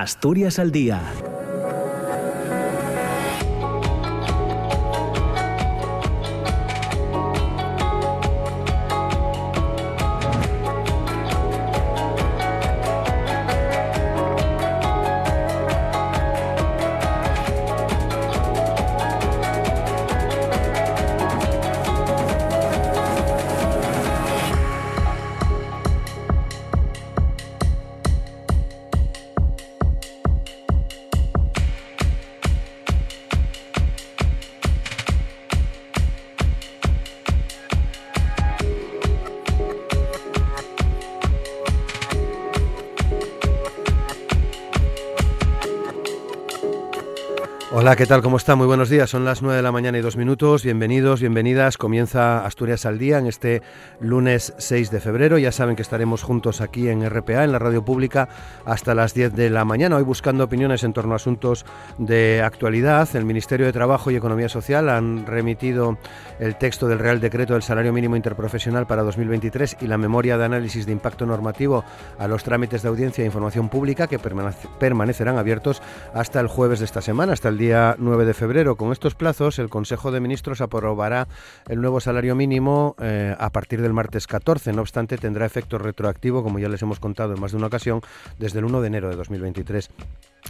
Asturias al Día Hola, ¿qué tal? ¿Cómo está? Muy buenos días. Son las 9 de la mañana y dos minutos. Bienvenidos, bienvenidas. Comienza Asturias al Día en este lunes 6 de febrero. Ya saben que estaremos juntos aquí en RPA, en la radio pública, hasta las 10 de la mañana. Hoy buscando opiniones en torno a asuntos de actualidad. El Ministerio de Trabajo y Economía Social han remitido el texto del Real Decreto del Salario Mínimo Interprofesional para 2023 y la memoria de análisis de impacto normativo a los trámites de audiencia e información pública que permanecerán abiertos hasta el jueves de esta semana, hasta el día 9 de febrero. Con estos plazos, el Consejo de Ministros aprobará el nuevo salario mínimo eh, a partir del martes 14. No obstante, tendrá efecto retroactivo, como ya les hemos contado en más de una ocasión, desde el 1 de enero de 2023.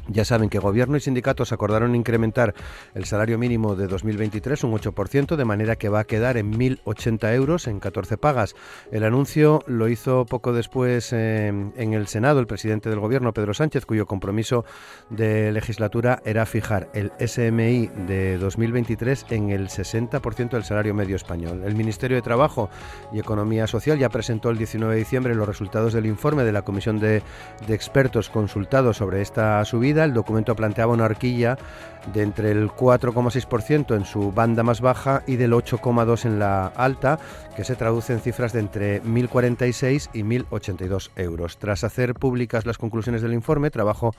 Ya saben que Gobierno y sindicatos acordaron incrementar el salario mínimo de 2023 un 8%, de manera que va a quedar en 1.080 euros en 14 pagas. El anuncio lo hizo poco después eh, en el Senado el presidente del Gobierno, Pedro Sánchez, cuyo compromiso de legislatura era fijar el SMI de 2023 en el 60% del salario medio español. El Ministerio de Trabajo y Economía Social ya presentó el 19 de diciembre los resultados del informe de la Comisión de, de expertos consultados sobre esta subida el documento planteaba una horquilla de entre el 4,6% en su banda más baja y del 8,2% en la alta, que se traduce en cifras de entre 1.046 y 1.082 euros. Tras hacer públicas las conclusiones del informe, Trabajo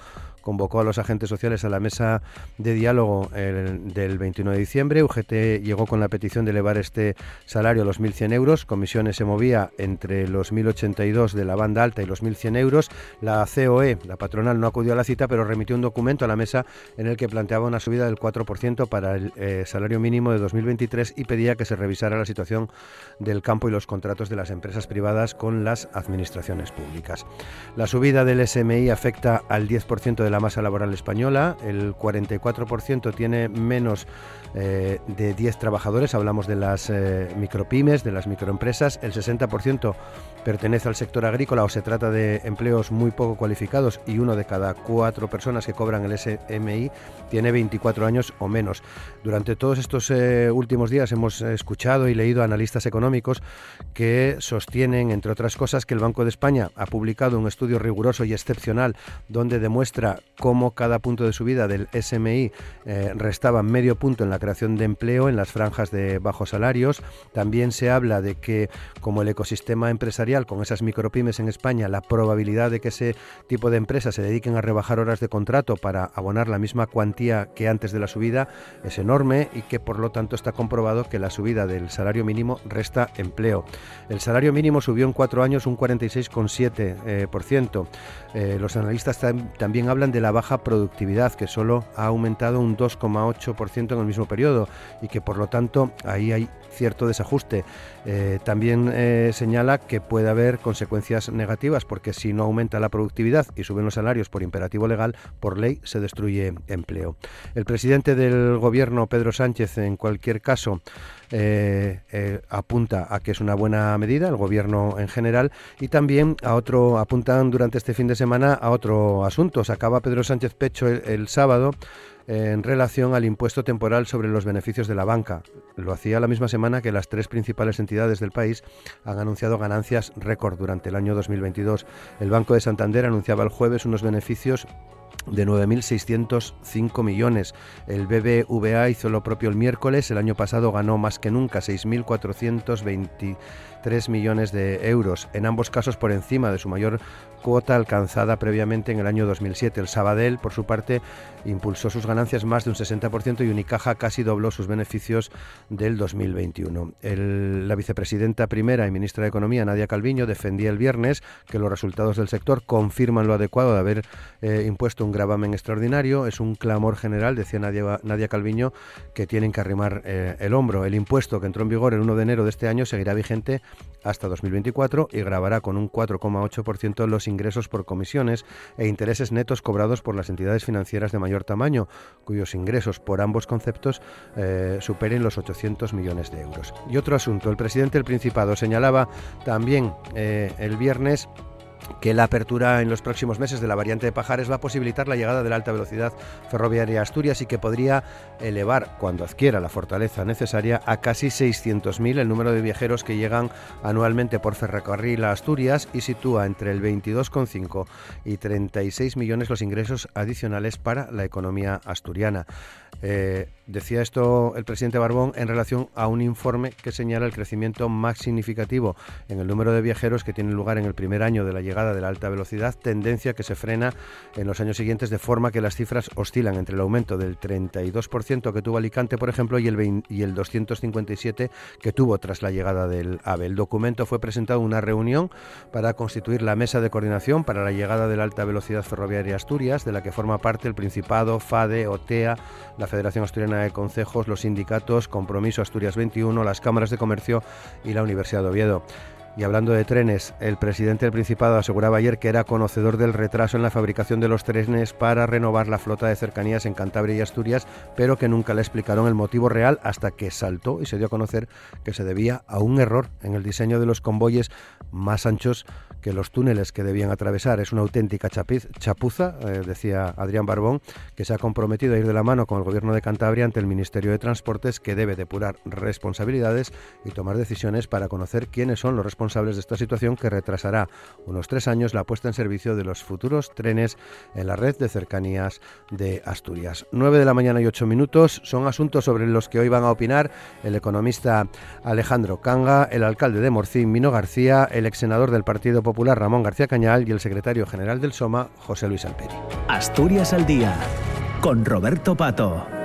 convocó a los agentes sociales a la mesa de diálogo del 21 de diciembre. UGT llegó con la petición de elevar este salario a los 1.100 euros. Comisiones se movía entre los 1.082 de la banda alta y los 1.100 euros. La COE, la patronal, no acudió a la cita, pero remitió un documento a la mesa en el que planteaba una subida del 4% para el eh, salario mínimo de 2023 y pedía que se revisara la situación del campo y los contratos de las empresas privadas con las administraciones públicas. La subida del SMI afecta al 10% de la masa laboral española, el 44% tiene menos eh, de 10 trabajadores, hablamos de las eh, micropymes, de las microempresas, el 60% pertenece al sector agrícola o se trata de empleos muy poco cualificados y uno de cada cuatro personas que cobran el SMI tiene 24 años o menos. Durante todos estos eh, últimos días hemos escuchado y leído analistas económicos que sostienen, entre otras cosas, que el Banco de España ha publicado un estudio riguroso y excepcional donde demuestra cómo cada punto de subida del SMI restaba medio punto en la creación de empleo en las franjas de bajos salarios. También se habla de que como el ecosistema empresarial con esas micropymes en España, la probabilidad de que ese tipo de empresas se dediquen a rebajar horas de contrato para abonar la misma cuantía que antes de la subida es enorme y que por lo tanto está comprobado que la subida del salario mínimo resta empleo. El salario mínimo subió en cuatro años un 46,7%. Eh, los analistas también hablan de la baja productividad, que solo ha aumentado un 2,8% en el mismo periodo y que por lo tanto ahí hay cierto desajuste. Eh, también eh, señala que puede haber consecuencias negativas porque si no aumenta la productividad y suben los salarios por imperativo legal, por ley se destruye empleo. El presidente del gobierno, Pedro Sánchez, en cualquier caso, eh, apunta a que es una buena medida, el gobierno en general, y también a otro, apuntan durante este fin de semana a otro asunto. Sacaba Pedro Sánchez Pecho el sábado en relación al impuesto temporal sobre los beneficios de la banca. Lo hacía la misma semana que las tres principales entidades del país han anunciado ganancias récord durante el año 2022. El Banco de Santander anunciaba el jueves unos beneficios de 9.605 millones. El BBVA hizo lo propio el miércoles, el año pasado ganó más que nunca 6.423 millones de euros, en ambos casos por encima de su mayor cuota alcanzada previamente en el año 2007. El Sabadell, por su parte, impulsó sus ganancias más de un 60% y Unicaja casi dobló sus beneficios del 2021. la vicepresidenta primera y ministra de Economía, Nadia Calviño, defendía el viernes que los resultados del sector confirman lo adecuado de haber eh, impuesto un gravamen extraordinario, es un clamor general, decía Nadia, Nadia Calviño, que tienen que arrimar eh, el hombro. El impuesto que entró en vigor el 1 de enero de este año seguirá vigente hasta 2024 y grabará con un 4,8% los ingresos por comisiones e intereses netos cobrados por las entidades financieras de mayor tamaño, cuyos ingresos por ambos conceptos eh, superen los 800 millones de euros. Y otro asunto, el presidente del Principado señalaba también eh, el viernes que la apertura en los próximos meses de la variante de Pajares va a posibilitar la llegada de la alta velocidad ferroviaria a Asturias y que podría elevar, cuando adquiera la fortaleza necesaria, a casi 600.000 el número de viajeros que llegan anualmente por ferrocarril a Asturias y sitúa entre el 22,5 y 36 millones los ingresos adicionales para la economía asturiana. Eh, decía esto el presidente Barbón en relación a un informe que señala el crecimiento más significativo en el número de viajeros que tiene lugar en el primer año de la llegada de la alta velocidad, tendencia que se frena en los años siguientes de forma que las cifras oscilan entre el aumento del 32% que tuvo Alicante, por ejemplo, y el, y el 257% que tuvo tras la llegada del AVE. El documento fue presentado en una reunión para constituir la mesa de coordinación para la llegada de la alta velocidad ferroviaria Asturias, de la que forma parte el Principado, FADE, OTEA, la Federación Asturiana de Concejos, los sindicatos, Compromiso Asturias 21, las cámaras de comercio y la Universidad de Oviedo. Y hablando de trenes, el presidente del Principado aseguraba ayer que era conocedor del retraso en la fabricación de los trenes para renovar la flota de cercanías en Cantabria y Asturias, pero que nunca le explicaron el motivo real hasta que saltó y se dio a conocer que se debía a un error en el diseño de los convoyes más anchos que los túneles que debían atravesar. Es una auténtica chapuza, eh, decía Adrián Barbón, que se ha comprometido a ir de la mano con el Gobierno de Cantabria ante el Ministerio de Transportes, que debe depurar responsabilidades y tomar decisiones para conocer quiénes son los responsables de esta situación que retrasará unos tres años la puesta en servicio de los futuros trenes en la red de cercanías de Asturias. 9 de la mañana y 8 minutos son asuntos sobre los que hoy van a opinar el economista Alejandro Canga, el alcalde de Morcín, Mino García, el ex senador del Partido Popular Ramón García Cañal y el secretario general del SOMA José Luis Alperi. Asturias al día con Roberto Pato.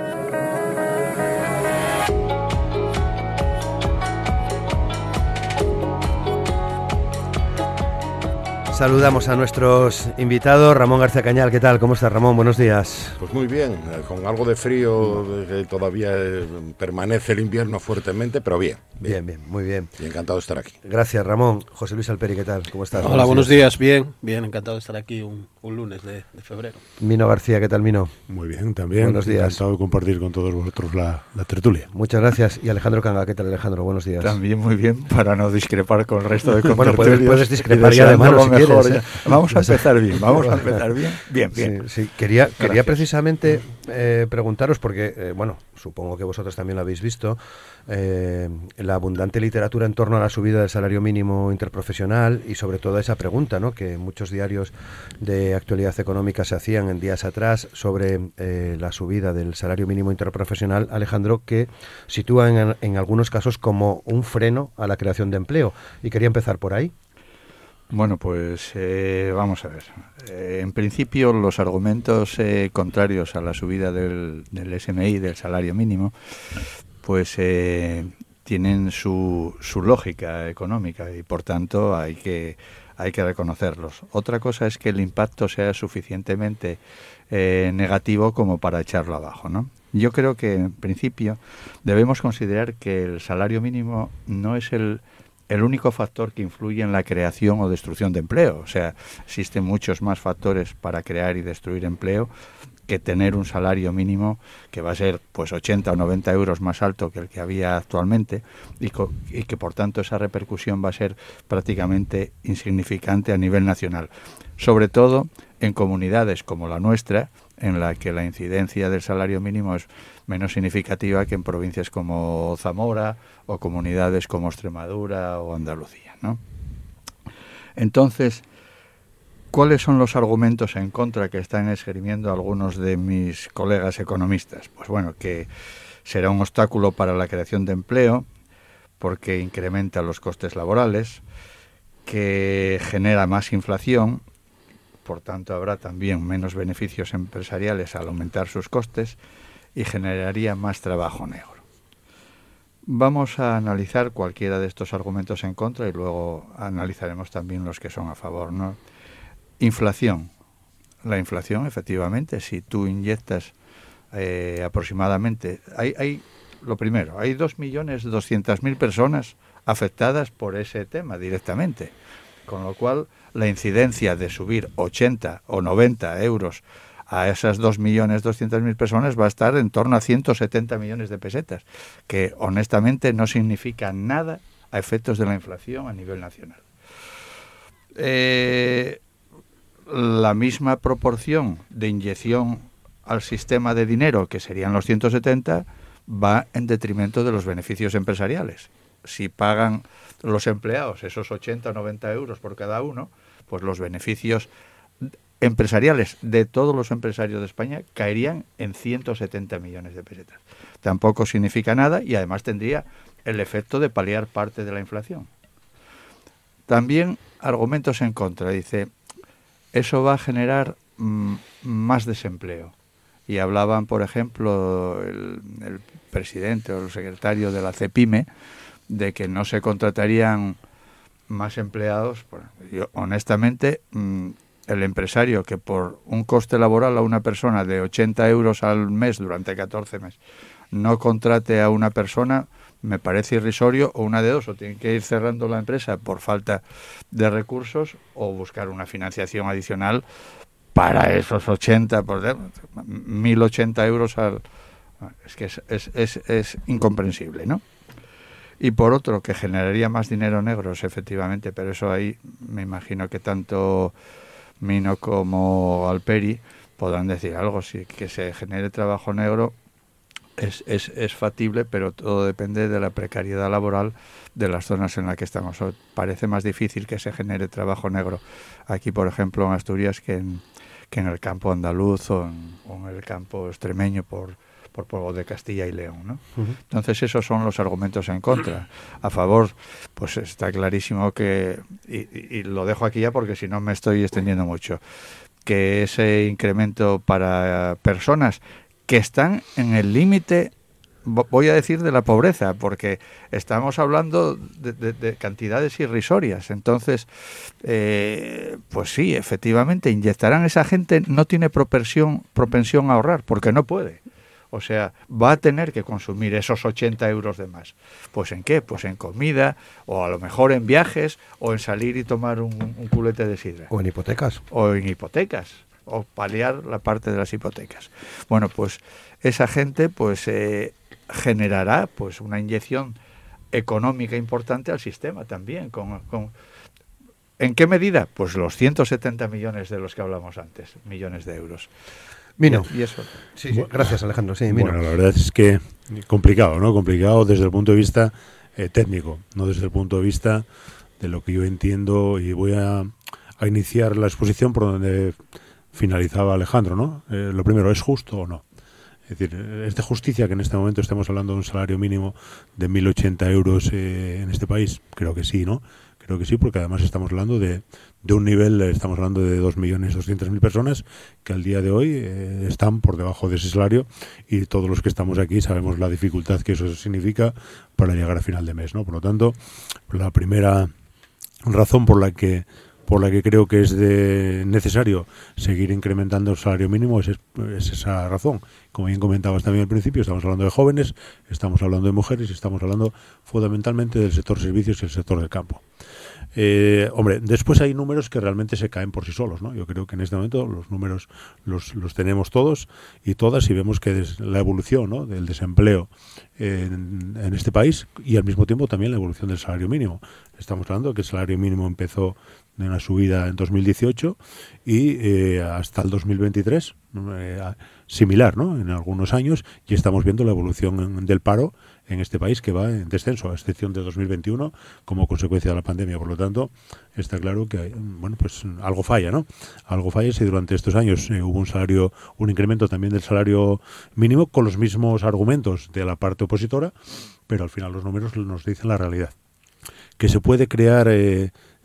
Saludamos a nuestros invitados. Ramón García Cañal, ¿qué tal? ¿Cómo estás, Ramón? Buenos días. Pues muy bien, eh, con algo de frío, que todavía eh, permanece el invierno fuertemente, pero bien. Bien, bien, muy bien. Y encantado de estar aquí. Gracias, Ramón. José Luis Alperi, ¿qué tal? ¿Cómo estás? Hola, buenos días. Bien, bien, encantado de estar aquí un, lunes de, febrero. Mino García, ¿qué tal, Mino? Muy bien, también. Buenos días. Encantado de compartir con todos vosotros la, tertulia. Muchas gracias. Y Alejandro Canga, ¿qué tal, Alejandro? Buenos días. También muy bien, para no discrepar con el resto de Bueno, puedes, discrepar ya de mano si quieres. ¿eh? Vamos a empezar bien, vamos a empezar bien. Bien, bien. Sí, Quería, quería precisamente eh, preguntaros, porque, eh, bueno, supongo que vosotros también lo habéis visto, la abundante literatura en torno a la subida del salario mínimo interprofesional y sobre todo esa pregunta ¿no? que muchos diarios de actualidad económica se hacían en días atrás sobre la subida del salario mínimo interprofesional, Alejandro, que sitúa en, en algunos casos como un freno a la creación de empleo. Y quería empezar por ahí. Bueno, pues eh, vamos a ver. Eh, en principio, los argumentos eh, contrarios a la subida del, del, SMI, del salario mínimo, pues tienen su, su lógica económica y, por tanto, hay que, hay que reconocerlos. Otra cosa es que el impacto sea suficientemente negativo como para echarlo abajo, ¿no? Yo creo que, en principio, debemos considerar que el salario mínimo no es el el único factor que influye en la creación o destrucción de empleo. O sea, existen muchos más factores para crear y destruir empleo que tener un salario mínimo que va a ser pues 80 o 90 euros más alto que el que había actualmente y, que por tanto esa repercusión va a ser prácticamente insignificante a nivel nacional. Sobre todo en comunidades como la nuestra, en la que la incidencia del salario mínimo es menos significativa que en provincias como Zamora o comunidades como Extremadura o Andalucía. ¿no? Entonces, ¿cuáles son los argumentos en contra que están esgrimiendo algunos de mis colegas economistas? Pues bueno, que será un obstáculo para la creación de empleo porque incrementa los costes laborales, que genera más inflación, por tanto habrá también menos beneficios empresariales al aumentar sus costes y generaría más trabajo negro. Vamos a analizar cualquiera de estos argumentos en contra y luego analizaremos también los que son a favor. ¿no? Inflación. la inflación, efectivamente, si tú inyectas eh, aproximadamente, hay, lo primero, hay 2.200.000 personas afectadas por ese tema directamente, con lo cual la incidencia de subir 80 o 90 euros a esas 2.200.000 personas va a estar en torno a 170 millones de pesetas, que honestamente no significa nada a efectos de la inflación a nivel nacional. Eh, la misma proporción de inyección al sistema de dinero, que serían los 170, va en detrimento de los beneficios empresariales. Si pagan los empleados esos 80 o 90 euros por cada uno, pues los beneficios empresariales de todos los empresarios de España caerían en 170 millones de pesetas. Tampoco significa nada y además tendría el efecto de paliar parte de la inflación. También argumentos en contra. Dice, eso va a generar mm, más desempleo. Y hablaban, por ejemplo, el, presidente o el secretario de la CEPIME de que no se contratarían más empleados. yo, honestamente, mm, el empresario que por un coste laboral a una persona de 80 euros al mes durante 14 meses no contrate a una persona, me parece irrisorio o una de dos, o tienen que ir cerrando la empresa por falta de recursos o buscar una financiación adicional para esos 80, por 1080 euros al... Es que es, es, es, es incomprensible, ¿no? y por otro que generaría más dinero negros efectivamente pero eso ahí me imagino que tanto Mino como Alperi podrán decir algo, si que se genere trabajo negro es, es, es, factible, pero todo depende de la precariedad laboral de las zonas en las que estamos. parece más difícil que se genere trabajo negro aquí, por ejemplo, en Asturias, que en, que en el campo andaluz o en el campo extremeño, por, por de Castilla y León. ¿no? Entonces esos son los argumentos en contra. A favor, pues está clarísimo que, y, lo dejo aquí ya porque si no me estoy extendiendo mucho, que ese incremento para personas que están en el límite voy a decir de la pobreza, porque estamos hablando de, cantidades irrisorias. Entonces, eh, pues sí, efectivamente, inyectarán esa gente, no tiene propensión, propensión a ahorrar, porque no puede. O sea, va a tener que consumir esos 80 euros de más. ¿Pues en qué? Pues en comida, o a lo mejor en viajes, o en salir y tomar un, culete de sidra. O en hipotecas. O en hipotecas, o paliar la parte de las hipotecas. Bueno, pues esa gente pues eh, generará pues una inyección económica importante al sistema también. Con, ¿En qué medida? Pues los 170 millones de los que hablamos antes, millones de euros. Mino. Y eso. Sí, Gracias, Alejandro. Sí, Bueno, la verdad es que complicado, ¿no? Complicado desde el punto de vista eh, técnico, no desde el punto de vista de lo que yo entiendo y voy a, iniciar la exposición por donde finalizaba Alejandro, ¿no? Eh, lo primero, ¿es justo o no? Es decir, ¿es de justicia que en este momento estemos hablando de un salario mínimo de 1.080 euros eh, en este país? Creo que sí, ¿no? Creo que sí, porque además estamos hablando de, de un nivel, estamos hablando de 2.200.000 personas que al día de hoy eh, están por debajo de ese salario y todos los que estamos aquí sabemos la dificultad que eso significa para llegar a final de mes. ¿no? Por lo tanto, la primera razón por la que por la que creo que es necesario seguir incrementando el salario mínimo es, es, esa razón. Como bien comentabas también al principio, estamos hablando de jóvenes, estamos hablando de mujeres y estamos hablando fundamentalmente del sector servicios y el sector del campo. Eh, hombre, después hay números que realmente se caen por sí solos, ¿no? Yo creo que en este momento los números los, los tenemos todos y todas y vemos que la evolución ¿no? del desempleo en, en, este país y al mismo tiempo también la evolución del salario mínimo. Estamos hablando de que el salario mínimo empezó de una subida en 2018 y eh, hasta el 2023 eh, similar ¿no? en algunos años y estamos viendo la evolución del paro en este país que va en descenso, a excepción de 2021 como consecuencia de la pandemia. Por lo tanto, está claro que bueno pues algo falla, ¿no? Algo falla si durante estos años eh, hubo un salario, un incremento también del salario mínimo con los mismos argumentos de la parte opositora, pero al final los números nos dicen la realidad. Que se puede crear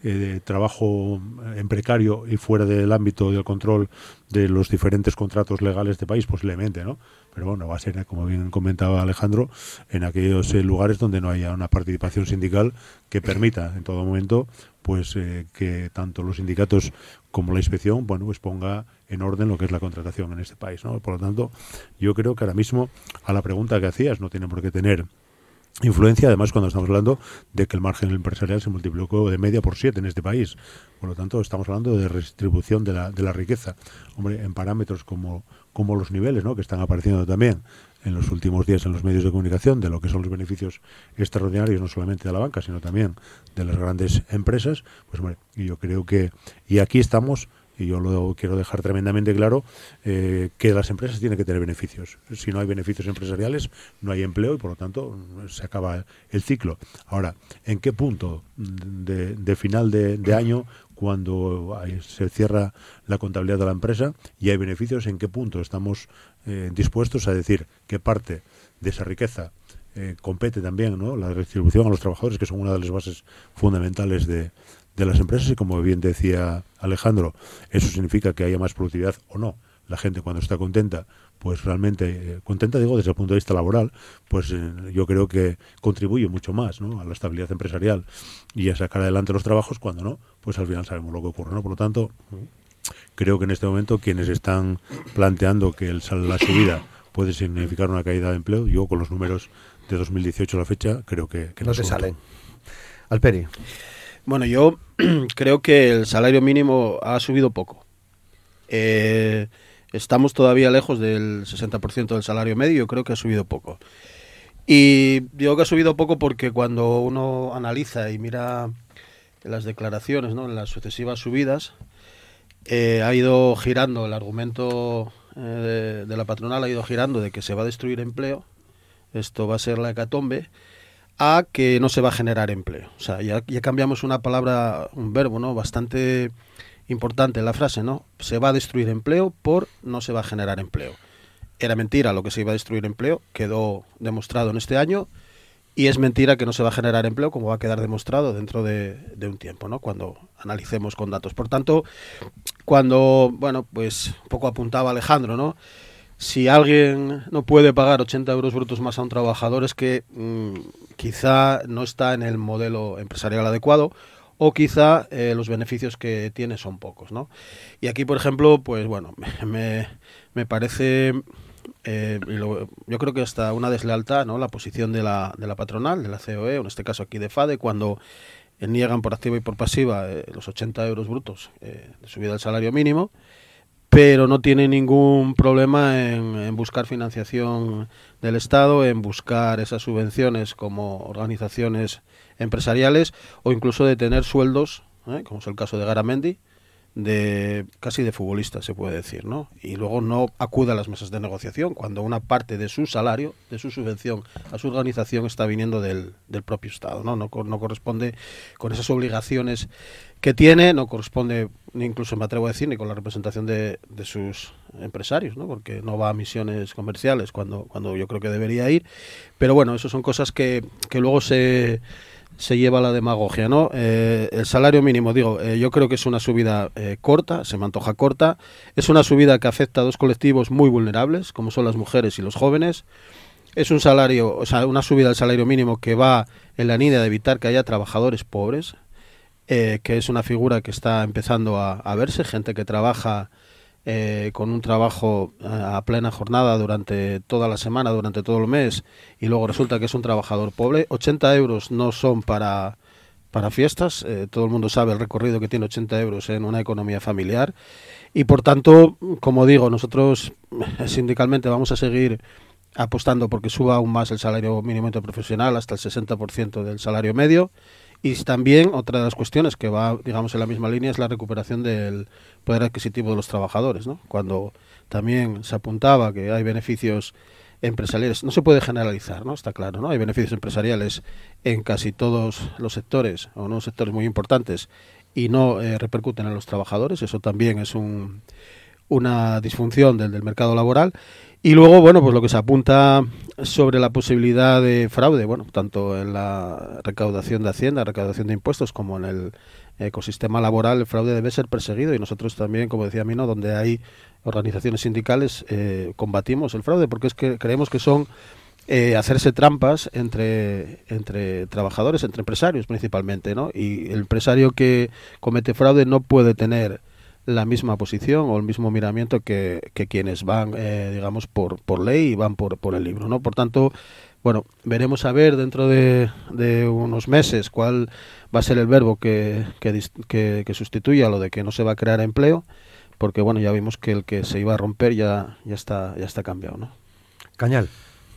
eh, trabajo en precario y fuera del ámbito del control de los diferentes contratos legales de país, posiblemente, ¿no? Pero bueno, va a ser, como bien comentaba Alejandro, en aquellos eh, lugares donde no haya una participación sindical que permita en todo momento pues eh, que tanto los sindicatos como la inspección, bueno, pues ponga en orden lo que es la contratación en este país, ¿no? Por lo tanto, yo creo que ahora mismo a la pregunta que hacías no tiene por qué tener influencia, además cuando estamos hablando de que el margen empresarial se multiplicó de media por siete en este país. Por lo tanto, estamos hablando de redistribución de la, de la riqueza. Hombre, en parámetros como, como los niveles, ¿no? que están apareciendo también en los últimos días en los medios de comunicación de lo que son los beneficios extraordinarios, no solamente de la banca, sino también de las grandes empresas, pues hombre, yo creo que, y aquí estamos y yo lo quiero dejar tremendamente claro, eh, que las empresas tienen que tener beneficios. Si no hay beneficios empresariales, no hay empleo y por lo tanto se acaba el ciclo. Ahora, ¿en qué punto de, final de, año, cuando se cierra la contabilidad de la empresa y hay beneficios, en qué punto estamos eh, dispuestos a decir qué parte de esa riqueza eh, compete también ¿no? la distribución a los trabajadores, que son una de las bases fundamentales de, de las empresas y como bien decía Alejandro, eso significa que haya más productividad o no. La gente cuando está contenta, pues realmente eh, contenta digo desde el punto de vista laboral, pues eh, yo creo que contribuye mucho más ¿no? a la estabilidad empresarial y a sacar adelante los trabajos, cuando no, pues al final sabemos lo que ocurre. ¿no? Por lo tanto, creo que en este momento quienes están planteando que el, la subida puede significar una caída de empleo, yo con los números de 2018 a la fecha creo que, no, se salen. Alperi. Bueno, yo creo que el salario mínimo ha subido poco. Eh, estamos todavía lejos del 60% del salario medio, creo que ha subido poco. Y digo que ha subido poco porque cuando uno analiza y mira las declaraciones, ¿no? las sucesivas subidas, eh, ha ido girando el argumento eh, de, de, la patronal, ha ido girando de que se va a destruir empleo, esto va a ser la hecatombe, a que no se va a generar empleo. O sea, ya, cambiamos una palabra, un verbo, ¿no? Bastante importante en la frase, ¿no? Se va a destruir empleo por no se va a generar empleo. Era mentira lo que se iba a destruir empleo, quedó demostrado en este año, y es mentira que no se va a generar empleo, como va a quedar demostrado dentro de, de un tiempo, ¿no? Cuando analicemos con datos. Por tanto, cuando, bueno, pues poco apuntaba Alejandro, ¿no? Si alguien no puede pagar 80 euros brutos más a un trabajador es que mm, quizá no está en el modelo empresarial adecuado o quizá eh, los beneficios que tiene son pocos, ¿no? Y aquí, por ejemplo, pues bueno, me, me parece, eh, yo creo que hasta una deslealtad, ¿no? La posición de la, de la patronal, de la COE, en este caso aquí de FADE, cuando niegan por activa y por pasiva eh, los 80 euros brutos de subida del salario mínimo, pero no tiene ningún problema en, buscar financiación del Estado, en buscar esas subvenciones como organizaciones empresariales o incluso de tener sueldos, ¿eh? como es el caso de Garamendi, de casi de futbolista se puede decir, ¿no? Y luego no acude a las mesas de negociación cuando una parte de su salario, de su subvención a su organización está viniendo del, del propio Estado, ¿no? ¿no? No corresponde con esas obligaciones que tiene, no corresponde, incluso me atrevo a decir, ni con la representación de, de sus empresarios, ¿no? Porque no va a misiones comerciales cuando, cuando yo creo que debería ir. Pero bueno, eso son cosas que, que luego se se lleva la demagogia, ¿no? Eh, el salario mínimo, digo, eh, yo creo que es una subida eh, corta, se me antoja corta, es una subida que afecta a dos colectivos muy vulnerables, como son las mujeres y los jóvenes. Es un salario, o sea, una subida del salario mínimo que va en la línea de evitar que haya trabajadores pobres, que es una figura que está empezando a, a verse, gente que trabaja eh, con un trabajo eh, a plena jornada durante toda la semana, durante todo el mes, y luego resulta que es un trabajador pobre, 80 euros no son para, para fiestas, eh, todo el mundo sabe el recorrido que tiene 80 euros en una economía familiar, y por tanto, como digo, nosotros sindicalmente vamos a seguir apostando porque suba aún más el salario mínimo profesional hasta el 60% del salario medio y también otra de las cuestiones que va, digamos, en la misma línea es la recuperación del poder adquisitivo de los trabajadores, ¿no? Cuando también se apuntaba que hay beneficios empresariales, no se puede generalizar, ¿no? Está claro, ¿no? Hay beneficios empresariales en casi todos los sectores, o no sectores muy importantes, y no eh, repercuten en los trabajadores, eso también es un, una disfunción del, del mercado laboral y luego, bueno, pues lo que se apunta sobre la posibilidad de fraude, bueno, tanto en la recaudación de Hacienda, recaudación de impuestos, como en el, ecosistema laboral el fraude debe ser perseguido y nosotros también, como decía Mino, donde hay organizaciones sindicales eh, combatimos el fraude porque es que creemos que son eh, hacerse trampas entre, entre trabajadores, entre empresarios principalmente, ¿no? Y el empresario que comete fraude no puede tener la misma posición o el mismo miramiento que, que quienes van, eh, digamos, por, por ley y van por, por el libro, ¿no? Por tanto, bueno, veremos a ver dentro de, de unos meses cuál va a ser el verbo que, que, que, que sustituya lo de que no se va a crear empleo porque bueno, ya vimos que el que se iba a romper ya, ya, está, ya está cambiado, ¿no? Cañal.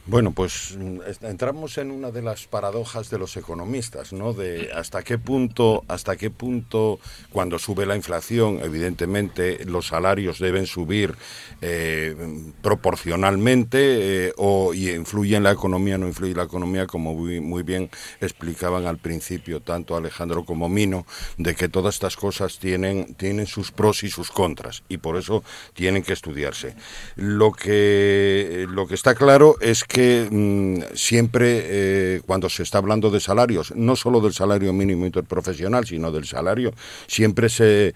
Bueno, pues mm, entramos en una de las paradojas de los economistas, ¿no? De hasta qué punto, hasta qué punto, cuando sube la inflación, evidentemente los salarios deben subir eh, proporcionalmente eh, o y influye en la economía, no influye en la economía, como muy, muy, bien explicaban al principio tanto Alejandro como Mino, de que todas estas cosas tienen tienen sus pros y sus contras y por eso tienen que estudiarse. Lo que lo que está claro es que mmm, siempre eh, cuando se está hablando de salarios, no solo del salario mínimo interprofesional, sino del salario, siempre se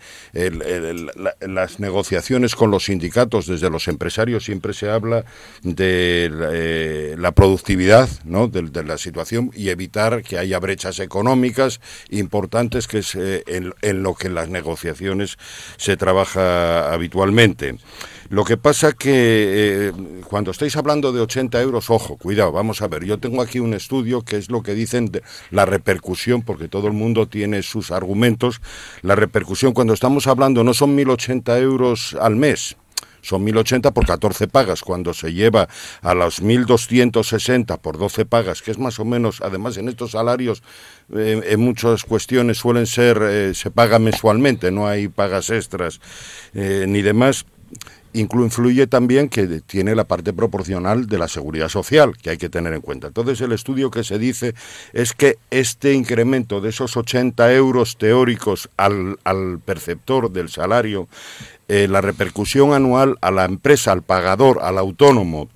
las negociaciones con los sindicatos desde los empresarios siempre se habla de eh, la productividad, ¿no? De, la situación y evitar que haya brechas económicas importantes que es eh, en, en lo que las negociaciones se trabaja habitualmente. Lo que pasa que eh, cuando estáis hablando de 80 euros, ojo, cuidado, vamos a ver, yo tengo aquí un estudio que es lo que dicen de la repercusión, porque todo el mundo tiene sus argumentos, la repercusión cuando estamos hablando no son 1.080 euros al mes, son 1.080 por 14 pagas, cuando se lleva a los 1.260 por 12 pagas, que es más o menos, además en estos salarios, eh, en muchas cuestiones suelen ser, eh, se paga mensualmente, no hay pagas extras ni demás, influye también que tiene la parte proporcional de la seguridad social que hay que tener en cuenta. Entonces el estudio que se dice es que este incremento de esos 80 euros teóricos al, al perceptor del salario, eh, la repercusión anual a la empresa, al pagador, al autónomo,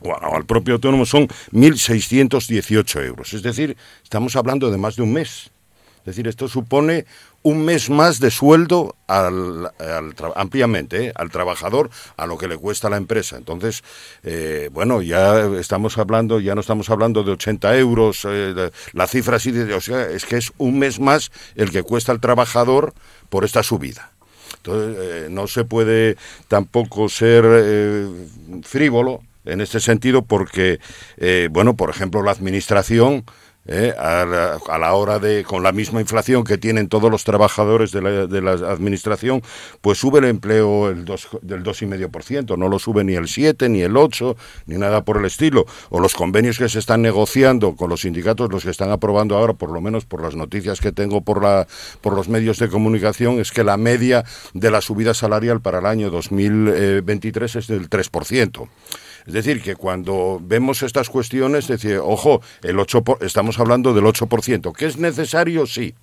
bueno, al propio autónomo son 1.618 euros. Es decir, estamos hablando de más de un mes. Es decir, esto supone un mes más de sueldo al, al ampliamente ¿eh? al trabajador a lo que le cuesta la empresa. Entonces, eh, bueno, ya estamos hablando, ya no estamos hablando de 80 euros, eh, la cifra de, o es que es un mes más el que cuesta al trabajador por esta subida. Entonces, no se puede tampoco ser frívolo en este sentido porque, bueno, por ejemplo, la administración ¿eh? a, la, a, la, hora de, con la misma inflación que tienen todos los trabajadores de la, de la administración, pues sube el empleo el dos, del 2,5%, no lo sube ni el 7, ni el 8, ni nada por el estilo. O los convenios que se están negociando con los sindicatos, los que están aprobando ahora, por lo menos por las noticias que tengo por, la, por los medios de comunicación, es que la media de la subida salarial para el año 2023 es del 3%. Es decir, que cuando vemos estas cuestiones, decir, ojo, el 8 por, estamos hablando del 8%, que es necesario, sí.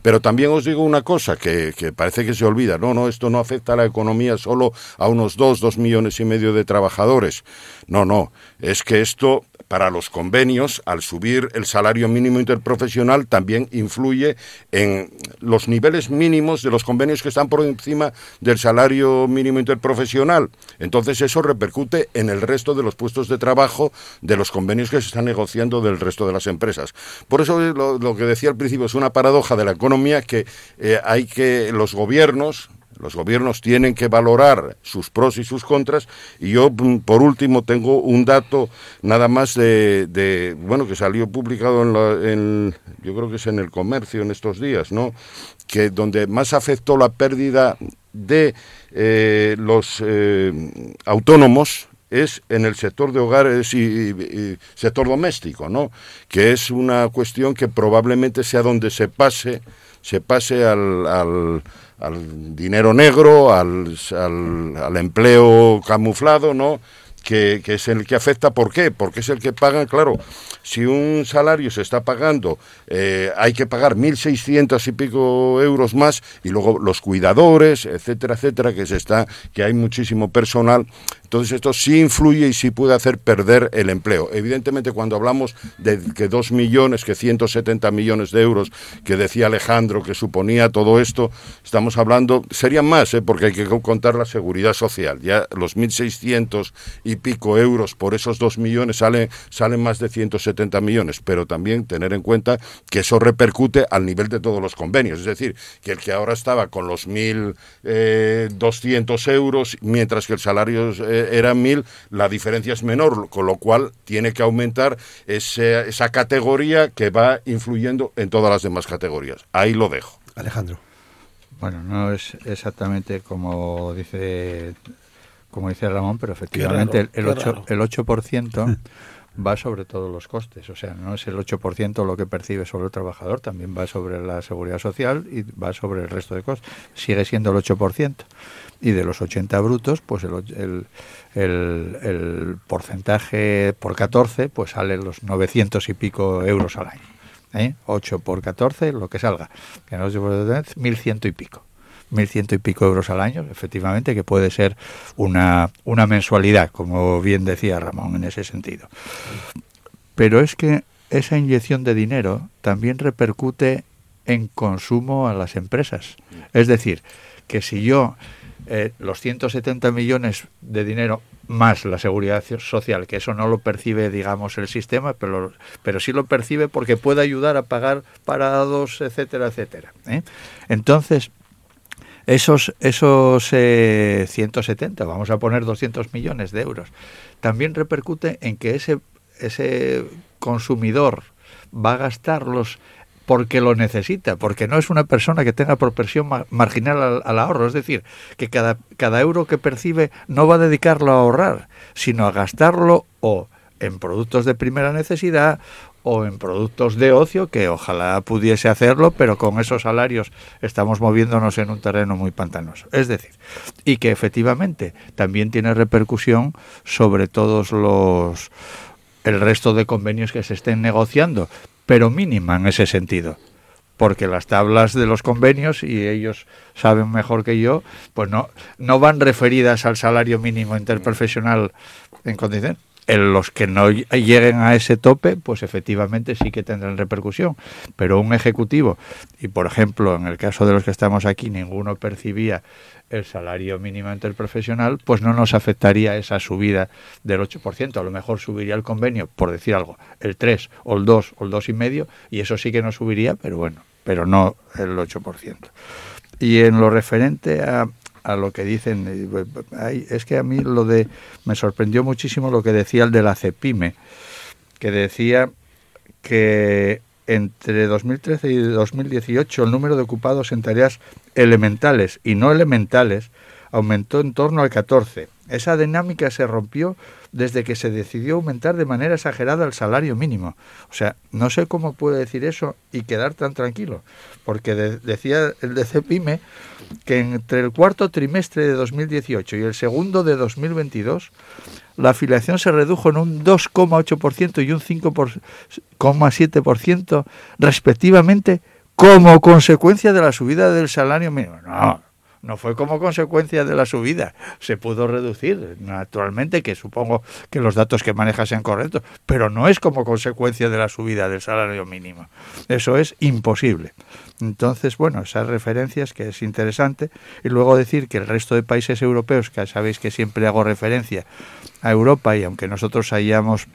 Pero también os digo una cosa que, que, parece que se olvida. No, no, esto no afecta a la economía solo a unos 2, 2 millones y medio de trabajadores. No, no, es que esto para los convenios, al subir el salario mínimo interprofesional, también influye en los niveles mínimos de los convenios que están por encima del salario mínimo interprofesional. Entonces eso repercute en el resto de los puestos de trabajo de los convenios que se están negociando del resto de las empresas. Por eso lo, que decía al principio es una paradoja de la economía que eh, hay que los gobiernos, los gobiernos tienen que valorar sus pros y sus contras. Y yo, por último, tengo un dato nada más de, bueno, que salió publicado en, la, yo creo que es en el comercio en estos días, ¿no? Que donde más afectó la pérdida de eh, los eh, autónomos, es en el sector de hogares y, y, y, sector doméstico, ¿no? Que es una cuestión que probablemente sea donde se pase, se pase al, al al dinero negro, al, al, empleo camuflado, ¿no? Que, que, es el que afecta. ¿Por qué? Porque es el que pagan, claro, si un salario se está pagando, eh, hay que pagar 1.600 y pico euros más y luego los cuidadores, etcétera, etcétera, que se está, que hay muchísimo personal. Entonces esto sí influye y sí puede hacer perder el empleo. Evidentemente cuando hablamos de que 2 millones, que 170 millones de euros que decía Alejandro que suponía todo esto, estamos hablando, serían más, ¿eh? porque hay que contar la seguridad social. Ya los 1.600 y pico euros por esos 2 millones salen, más de 170 millones, pero también tener en cuenta que eso repercute al nivel de todos los convenios. Es decir, que el que ahora estaba con los 1.200 eh, euros, mientras que el salario eh, era 1.000, la diferencia es menor, con lo cual tiene que aumentar esa categoría que va influyendo en todas las demás categorías. Ahí lo dejo. Alejandro. Bueno, no es exactamente como dice como dice Ramón, pero efectivamente el, 8, el 8% va sobre todos los costes. O sea, no es el 8% lo que percibe sobre el trabajador, también va sobre la seguridad social y va sobre el resto de costes. Sigue siendo el 8%. Y de los 80 brutos, pues el, el, el, porcentaje por 14, pues sale los 900 y pico euros al año. ¿eh? 8 por 14, lo que salga. Que no 1.100 y pico. 1.100 y pico euros al año, efectivamente, que puede ser una, una mensualidad, como bien decía Ramón en ese sentido. Pero es que esa inyección de dinero también repercute en consumo a las empresas. Es decir, que si yo eh, los 170 millones de dinero más la seguridad social, que eso no lo percibe, digamos, el sistema, pero, pero sí lo percibe porque puede ayudar a pagar parados, etcétera, etcétera. ¿eh? Entonces, esos, esos 170, eh, vamos a poner 200 millones de euros, también repercute en que ese, ese consumidor va a gastarlos porque lo necesita, porque no es una persona que tenga propensión marginal al, ahorro, es decir, que cada, cada euro que percibe no va a dedicarlo a ahorrar, sino a gastarlo o en productos de primera necesidad o en productos de ocio, que ojalá pudiese hacerlo, pero con esos salarios estamos moviéndonos en un terreno muy pantanoso. Es decir, y que efectivamente también tiene repercusión sobre todos los el resto de convenios que se estén negociando, pero mínima en ese sentido porque las tablas de los convenios, y ellos saben mejor que yo, pues no, no van referidas al salario mínimo interprofesional en condición en los que no lleguen a ese tope, pues efectivamente sí que tendrán repercusión. Pero un ejecutivo, y por ejemplo, en el caso de los que estamos aquí, ninguno percibía el salario mínimo interprofesional, pues no nos afectaría esa subida del 8%. A lo mejor subiría el convenio, por decir algo, el 3 o el 2 o el 2,5, y eso sí que no subiría, pero bueno, pero no el 8%. Y en lo referente a, a lo que dicen. Es que a mí lo de me sorprendió muchísimo lo que decía el de la CEPIME, que decía que entre 2013 y 2018 el número de ocupados en tareas elementales y no elementales aumentó en torno al 14. Esa dinámica se rompió desde que se decidió aumentar de manera exagerada el salario mínimo. O sea, no sé cómo puede decir eso y quedar tan tranquilo, porque decía el de que entre el cuarto trimestre de 2018 y el segundo de 2022, la afiliación se redujo en un 2,8% y un 5,7% respectivamente como consecuencia de la subida del salario mínimo. No, no fue como consecuencia de la subida, se pudo reducir, naturalmente, que supongo que los datos que maneja sean correctos, pero no es como consecuencia de la subida del salario mínimo. Eso es imposible. Entonces, bueno, esas referencias que es interesante, y luego decir que el resto de países europeos, que sabéis que siempre hago referencia a Europa, y aunque nosotros hayamos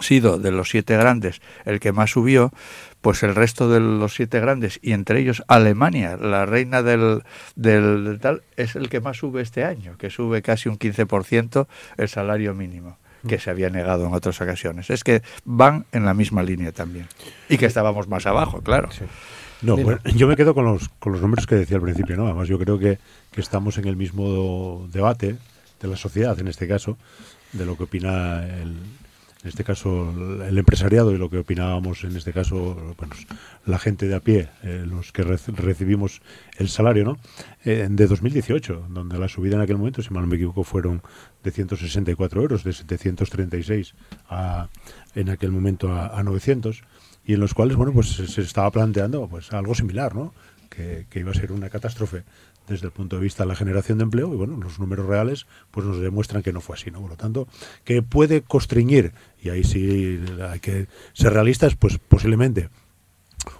sido de los siete grandes el que más subió, pues el resto de los siete grandes, y entre ellos Alemania, la reina del, del, tal, es el que más sube este año, que sube casi un 15% el salario mínimo que se había negado en otras ocasiones. Es que van en la misma línea también. Y que estábamos más abajo, claro. No, yo me quedo con los, con los números que decía al principio, ¿no? Además, yo creo que, que estamos en el mismo debate de la sociedad, en este caso, de lo que opina el, en este caso el empresariado y lo que opinábamos en este caso bueno, la gente de a pie, eh, los que recibimos el salario, ¿no? Eh, de 2018, donde la subida en aquel momento, si mal no me equivoco, fueron de 164 euros, de 736 a, en aquel momento a, 900, y en los cuales, bueno, pues se, estaba planteando pues algo similar, ¿no? que iba a ser una catástrofe desde el punto de vista de la generación de empleo y bueno, los números reales pues nos demuestran que no fue así, ¿no? Por lo tanto, que puede constreñir, y ahí sí hay que ser realistas, pues posiblemente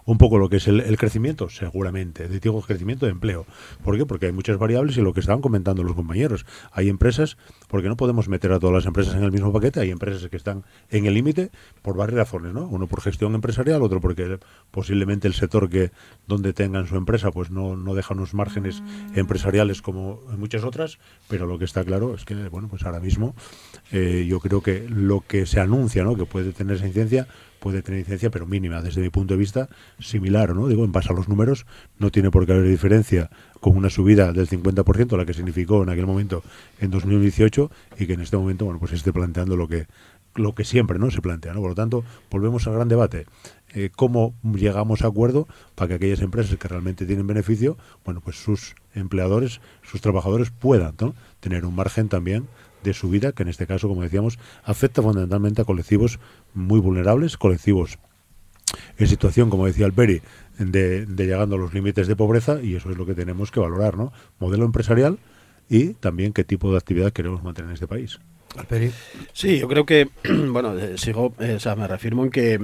un poco lo que es el, crecimiento, seguramente, digo crecimiento de empleo. ¿Por qué? Porque hay muchas variables y lo que estaban comentando los compañeros. Hay empresas, porque no podemos meter a todas las empresas en el mismo paquete, hay empresas que están en el límite por varias razones, ¿no? Uno por gestión empresarial, otro porque posiblemente el sector que donde tengan su empresa pues no, no deja unos márgenes empresariales como muchas otras, pero lo que está claro es que, bueno, pues ahora mismo eh, yo creo que lo que se anuncia, ¿no? Que puede tener esa incidencia puede tener incidencia, pero mínima, desde mi punto de vista, similar, ¿no? Digo, en base a los números, no tiene por qué haber diferencia con una subida del 50%, la que significó en aquel momento en 2018, y que en este momento, bueno, pues esté planteando lo que lo que siempre no se plantea, ¿no? Por lo tanto, volvemos al gran debate. Eh, cómo llegamos a acuerdo para que aquellas empresas que realmente tienen beneficio, bueno, pues sus empleadores, sus trabajadores puedan tener un margen también de su vida, que en este caso, como decíamos, afecta fundamentalmente a colectivos muy vulnerables, colectivos en situación, como decía Alberi, de, de llegando a los límites de pobreza, y eso es lo que tenemos que valorar, ¿no? Modelo empresarial y también qué tipo de actividad queremos mantener en este país. Alberi. Sí, yo creo que, bueno, eh, sigo, eh, o sea, me reafirmo en que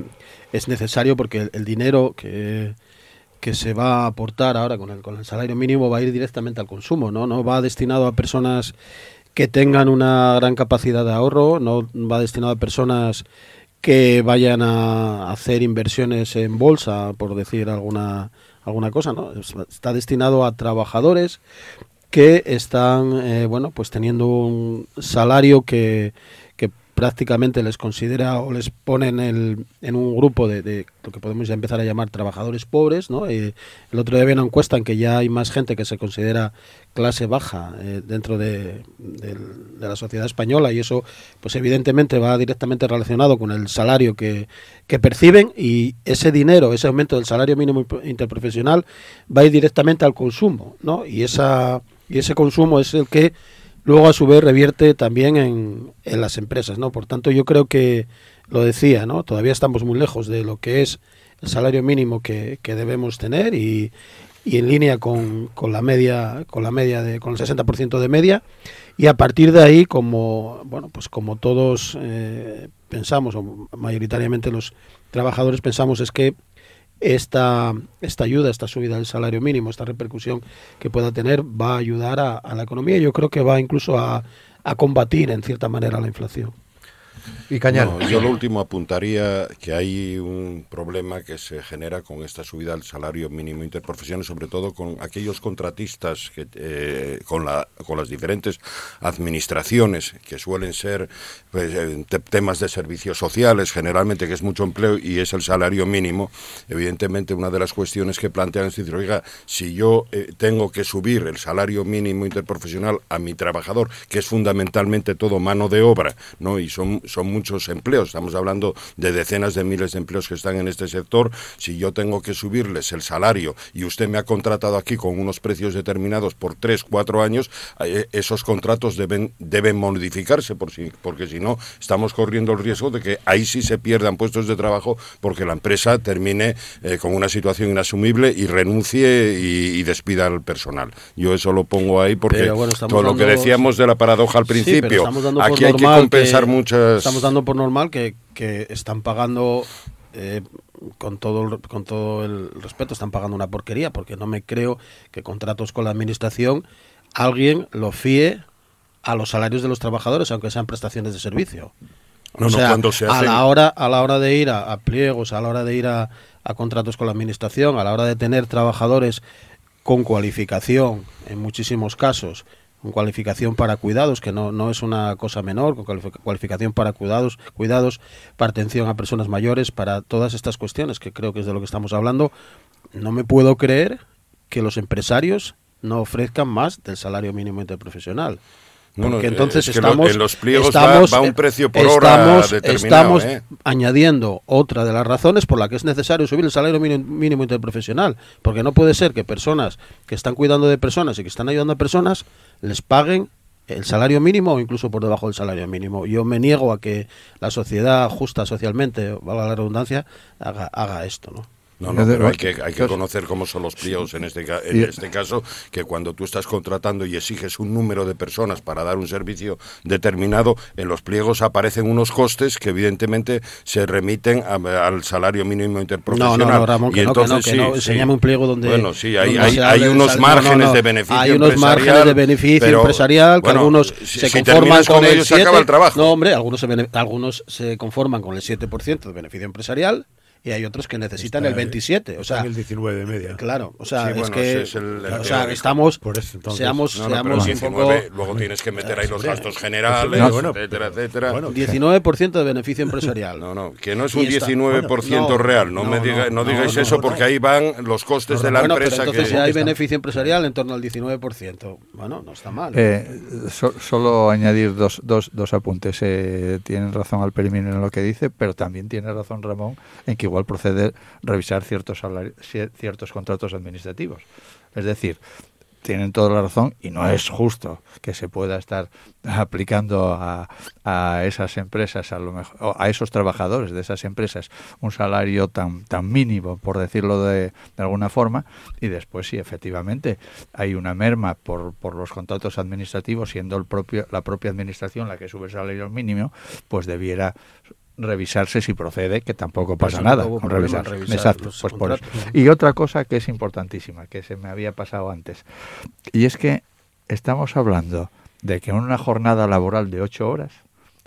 es necesario porque el, dinero que, que se va a aportar ahora con el, con el salario mínimo va a ir directamente al consumo, ¿no? No va destinado a personas que tengan una gran capacidad de ahorro, no va destinado a personas que vayan a hacer inversiones en bolsa, por decir alguna alguna cosa, ¿no? Está destinado a trabajadores que están, eh, bueno, pues teniendo un salario que, prácticamente les considera o les pone en, el, en un grupo de, lo que podemos ya empezar a llamar trabajadores pobres. ¿no? el otro día había una encuesta en que ya hay más gente que se considera clase baja eh, dentro de, la sociedad española y eso pues evidentemente va directamente relacionado con el salario que, que perciben y ese dinero, ese aumento del salario mínimo interprofesional va a ir directamente al consumo ¿no? y, esa, y ese consumo es el que luego a su vez revierte también en, en, las empresas, ¿no? Por tanto, yo creo que lo decía, ¿no? Todavía estamos muy lejos de lo que es el salario mínimo que, que debemos tener y, y en línea con, con, la media con la media de con el 60% de media y a partir de ahí como bueno pues como todos eh, pensamos o mayoritariamente los trabajadores pensamos es que esta, esta ayuda, esta subida del salario mínimo, esta repercusión que pueda tener, va a ayudar a, la economía. Yo creo que va incluso a combatir, en cierta manera, la inflación. Y Cañal. yo lo último apuntaría que hay un problema que se genera con esta subida del salario mínimo interprofesional, sobre todo con aquellos contratistas que, eh, con, la, con las diferentes administraciones que suelen ser pues, eh, temas de servicios sociales, generalmente que es mucho empleo y es el salario mínimo. Evidentemente, una de las cuestiones que plantean es decir, oiga, si yo eh, tengo que subir el salario mínimo interprofesional a mi trabajador, que es fundamentalmente todo mano de obra, ¿no? Y son, son muchos empleos, estamos hablando de decenas de miles de empleos que están en este sector, si yo tengo que subirles el salario y usted me ha contratado aquí con unos precios determinados por tres, cuatro años, eh, esos contratos deben, deben modificarse por si, porque si no estamos corriendo el riesgo de que ahí sí se pierdan puestos de trabajo porque la empresa termine eh, con una situación inasumible y renuncie y, despida al personal. Yo eso lo pongo ahí porque todo lo que decíamos de la paradoja al principio, aquí hay que compensar muchas dando por normal que, están pagando eh, con todo con todo el respeto están pagando una porquería porque no me creo que contratos con la administración alguien lo fíe a los salarios de los trabajadores aunque sean prestaciones de servicio. No, o sea, cuando se a la hora a la hora de ir a, pliegos a la hora de ir a, a contratos con la administración a la hora de tener trabajadores con cualificación en muchísimos casos con cualificación para cuidados, que no, no es una cosa menor, con cualificación para cuidados, cuidados, para atención a personas mayores, para todas estas cuestiones, que creo que es de lo que estamos hablando, no me puedo creer que los empresarios no ofrezcan más del salario mínimo interprofesional. Porque entonces estamos, en los pliegos va, un precio por hora determinado. Estamos ¿eh? añadiendo otra de las razones por la que es necesario subir el salario mínimo interprofesional. Porque no puede ser que personas que están cuidando de personas y que están ayudando a personas les paguen el salario mínimo o incluso por debajo del salario mínimo. Yo me niego a que la sociedad justa socialmente, valga la redundancia, haga, haga esto, ¿no? No, no, pero hay que, hay que conocer cómo son los pliegos en este, en este caso, que cuando tú estás contratando y exiges un número de personas para dar un servicio determinado, en los pliegos aparecen unos costes que evidentemente se remiten al salario mínimo interprofesional. No, no, Ramón, que y entonces, no, que no, un pliego donde... Bueno, sí, hay, hay, unos márgenes de beneficio Hay unos márgenes de beneficio empresarial que algunos se conforman con, el 7... el trabajo. No, hombre, algunos se, algunos se conforman con el 7% de beneficio empresarial y hay otros que necesitan el 27, o sea, el 19 de media. Claro, o sea, es que o sea, estamos por eso, entonces, seamos seamos un poco luego tienes que meter ahí los gastos generales, etcétera, etcétera. Bueno, 19% de beneficio empresarial. No, no, que no es un 19% real, no, me diga, no, digáis eso porque ahí van los costes de la empresa entonces si hay beneficio empresarial en torno al 19%, bueno, no está mal. Eh, solo añadir dos, dos, dos apuntes. Eh, tienen razón Alperimino en lo que dice, pero también tiene razón Ramón en que igual procede revisar ciertos, ciertos contratos administrativos. Es decir, tienen toda la razón y no es justo que se pueda estar aplicando a, a, esas empresas, a, lo mejor, a esos trabajadores de esas empresas, un salario tan, tan mínimo, por decirlo de, de alguna forma, y después si efectivamente hay una merma por, por los contratos administrativos, siendo el propio, la propia administración la que sube el salario mínimo, pues debiera revisarse si procede, que tampoco pasa nada con revisar. Exacto, pues por eso. Y otra cosa que es importantísima, que se me había pasado antes, y es que estamos hablando de que en una jornada laboral de ocho horas,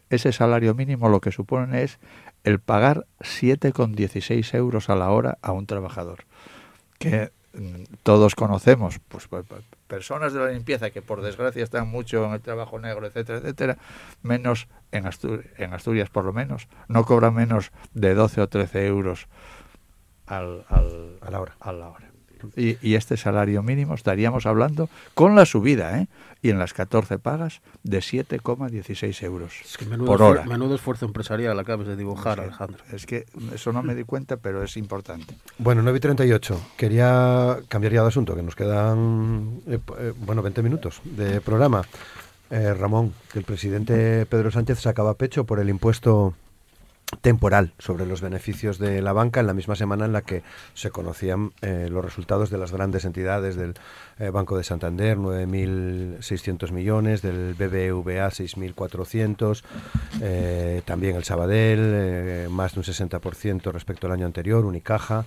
ese salario mínimo lo que supone es el pagar 7,16 euros a la hora a un trabajador. Que mm, todos conocemos, pues, pues, pues personas de la limpieza que por desgracia están mucho en el trabajo negro, etcétera, etcétera, menos en, en Asturias por lo menos, no cobran menos de 12 o 13 euros al, al, a la hora. A la hora. Y, este salario mínimo estaríamos hablando con la subida, ¿eh? Y en las 14 pagas de 7,16 euros por hora. Menudo esfuerzo empresarial acabas de dibujar, Alejandro. Es que eso no me di cuenta, pero es importante. Bueno, 9 y 38. Quería cambiar ya de asunto, que nos quedan, eh, eh, bueno, 20 minutos de programa. Eh, Ramón, que el presidente Pedro Sánchez sacaba pecho por el impuesto temporal sobre los beneficios de la banca en la misma semana en la que se conocían eh, los resultados de las grandes entidades del eh, Banco de Santander, 9.600 millones, del BBVA 6.400, eh, también el Sabadell, más de un 60% respecto al año anterior, Unicaja.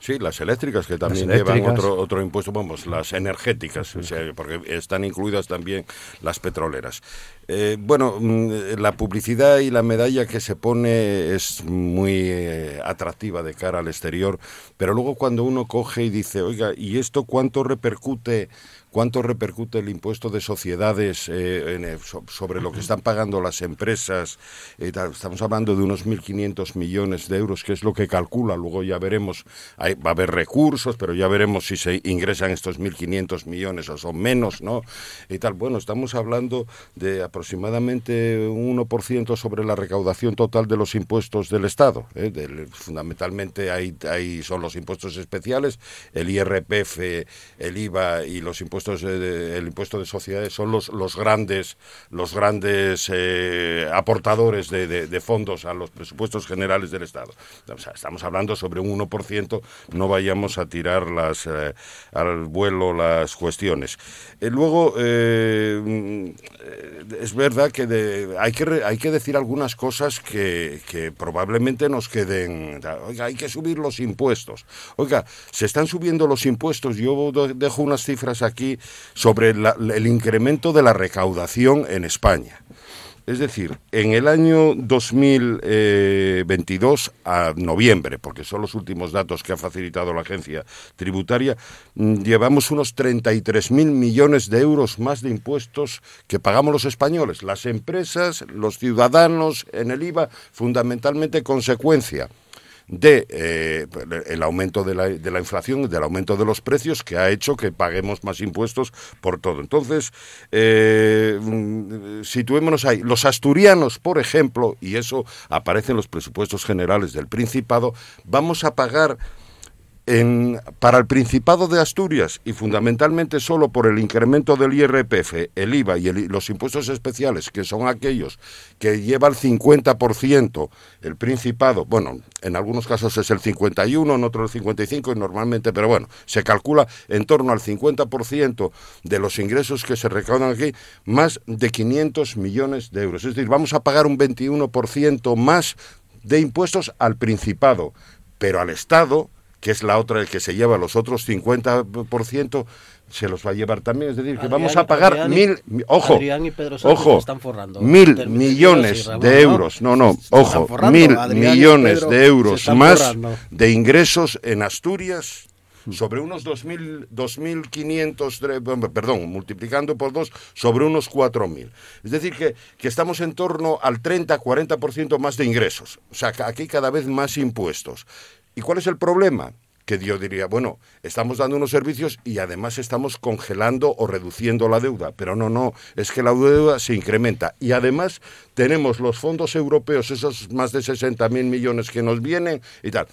Sí, las eléctricas que también llevan otro, otro impuesto, vamos, las energéticas, porque están incluidas también las petroleras. Eh, bueno, mm, la publicidad y la medalla que se pone es muy eh, atractiva de cara al exterior, pero luego cuando uno coge y dice, oiga, ¿y esto cuánto repercute? ¿Cuánto repercute el impuesto de sociedades eh, eh, sobre lo que están pagando las empresas? Eh, estamos hablando de unos 1.500 millones de euros, que es lo que calcula. Luego ya veremos, va a haber recursos, pero ya veremos si se ingresan estos 1.500 millones o son menos, ¿no? Y tal. Bueno, estamos hablando de aproximadamente un 1% sobre la recaudación total de los impuestos del Estado. fundamentalmente ahí, ahí son los impuestos especiales, el IRPF, el IVA y los impuestos el impuesto de sociedades son los, los grandes, los grandes eh, aportadores de, fondos a los presupuestos generales del Estado. estamos hablando sobre un 1%, no vayamos a tirar las, eh, al vuelo las cuestiones. Eh, luego, es verdad que hay, que hay que decir algunas cosas que, que probablemente nos queden. Oiga, hay que subir los impuestos. Oiga, se están subiendo los impuestos. Yo dejo unas cifras aquí sobre el incremento de la recaudación en España. Es decir, en el año 2022 a noviembre, porque son los últimos datos que ha facilitado la agencia tributaria, mm, llevamos unos 33.000 millones de euros más de impuestos que pagamos los españoles, las empresas, los ciudadanos en el IVA, fundamentalmente consecuencia de eh, el aumento de la, de la inflación, del aumento de los precios, que ha hecho que paguemos más impuestos por todo. Entonces, eh, mm, situémonos ahí. Los asturianos, por ejemplo, y eso aparece en los presupuestos generales del Principado, vamos a pagar en, para el Principado de Asturias y fundamentalmente solo por el incremento del IRPF, el IVA y los impuestos especiales, que son aquellos que lleva el 50%, el Principado, bueno, en algunos casos es el 51, en otros el 55 y normalmente, pero bueno, se calcula en torno al 50% de los ingresos que se recaudan aquí, más de 500 millones de euros. Es decir, vamos a pagar un 21% más de impuestos al Principado, pero al Estado que es la otra el que se lleva los otros 50%, se los va a llevar también. Es decir, que vamos a pagar mil, ojo, ojo, mil millones de euros, no, no, ojo, mil millones de euros más de ingresos en Asturias sobre unos 2.500, perdón, multiplicando por dos, sobre unos 4.000. Es decir, que, que estamos en torno al 30-40% más de ingresos. O sea, aquí cada vez más impuestos. ¿Y cuál es el problema? Que Dios diría, bueno, estamos dando unos servicios y además estamos congelando o reduciendo la deuda. Pero no, no, es que la deuda se incrementa. Y además tenemos los fondos europeos, esos más de 60 mil millones que nos vienen y tal.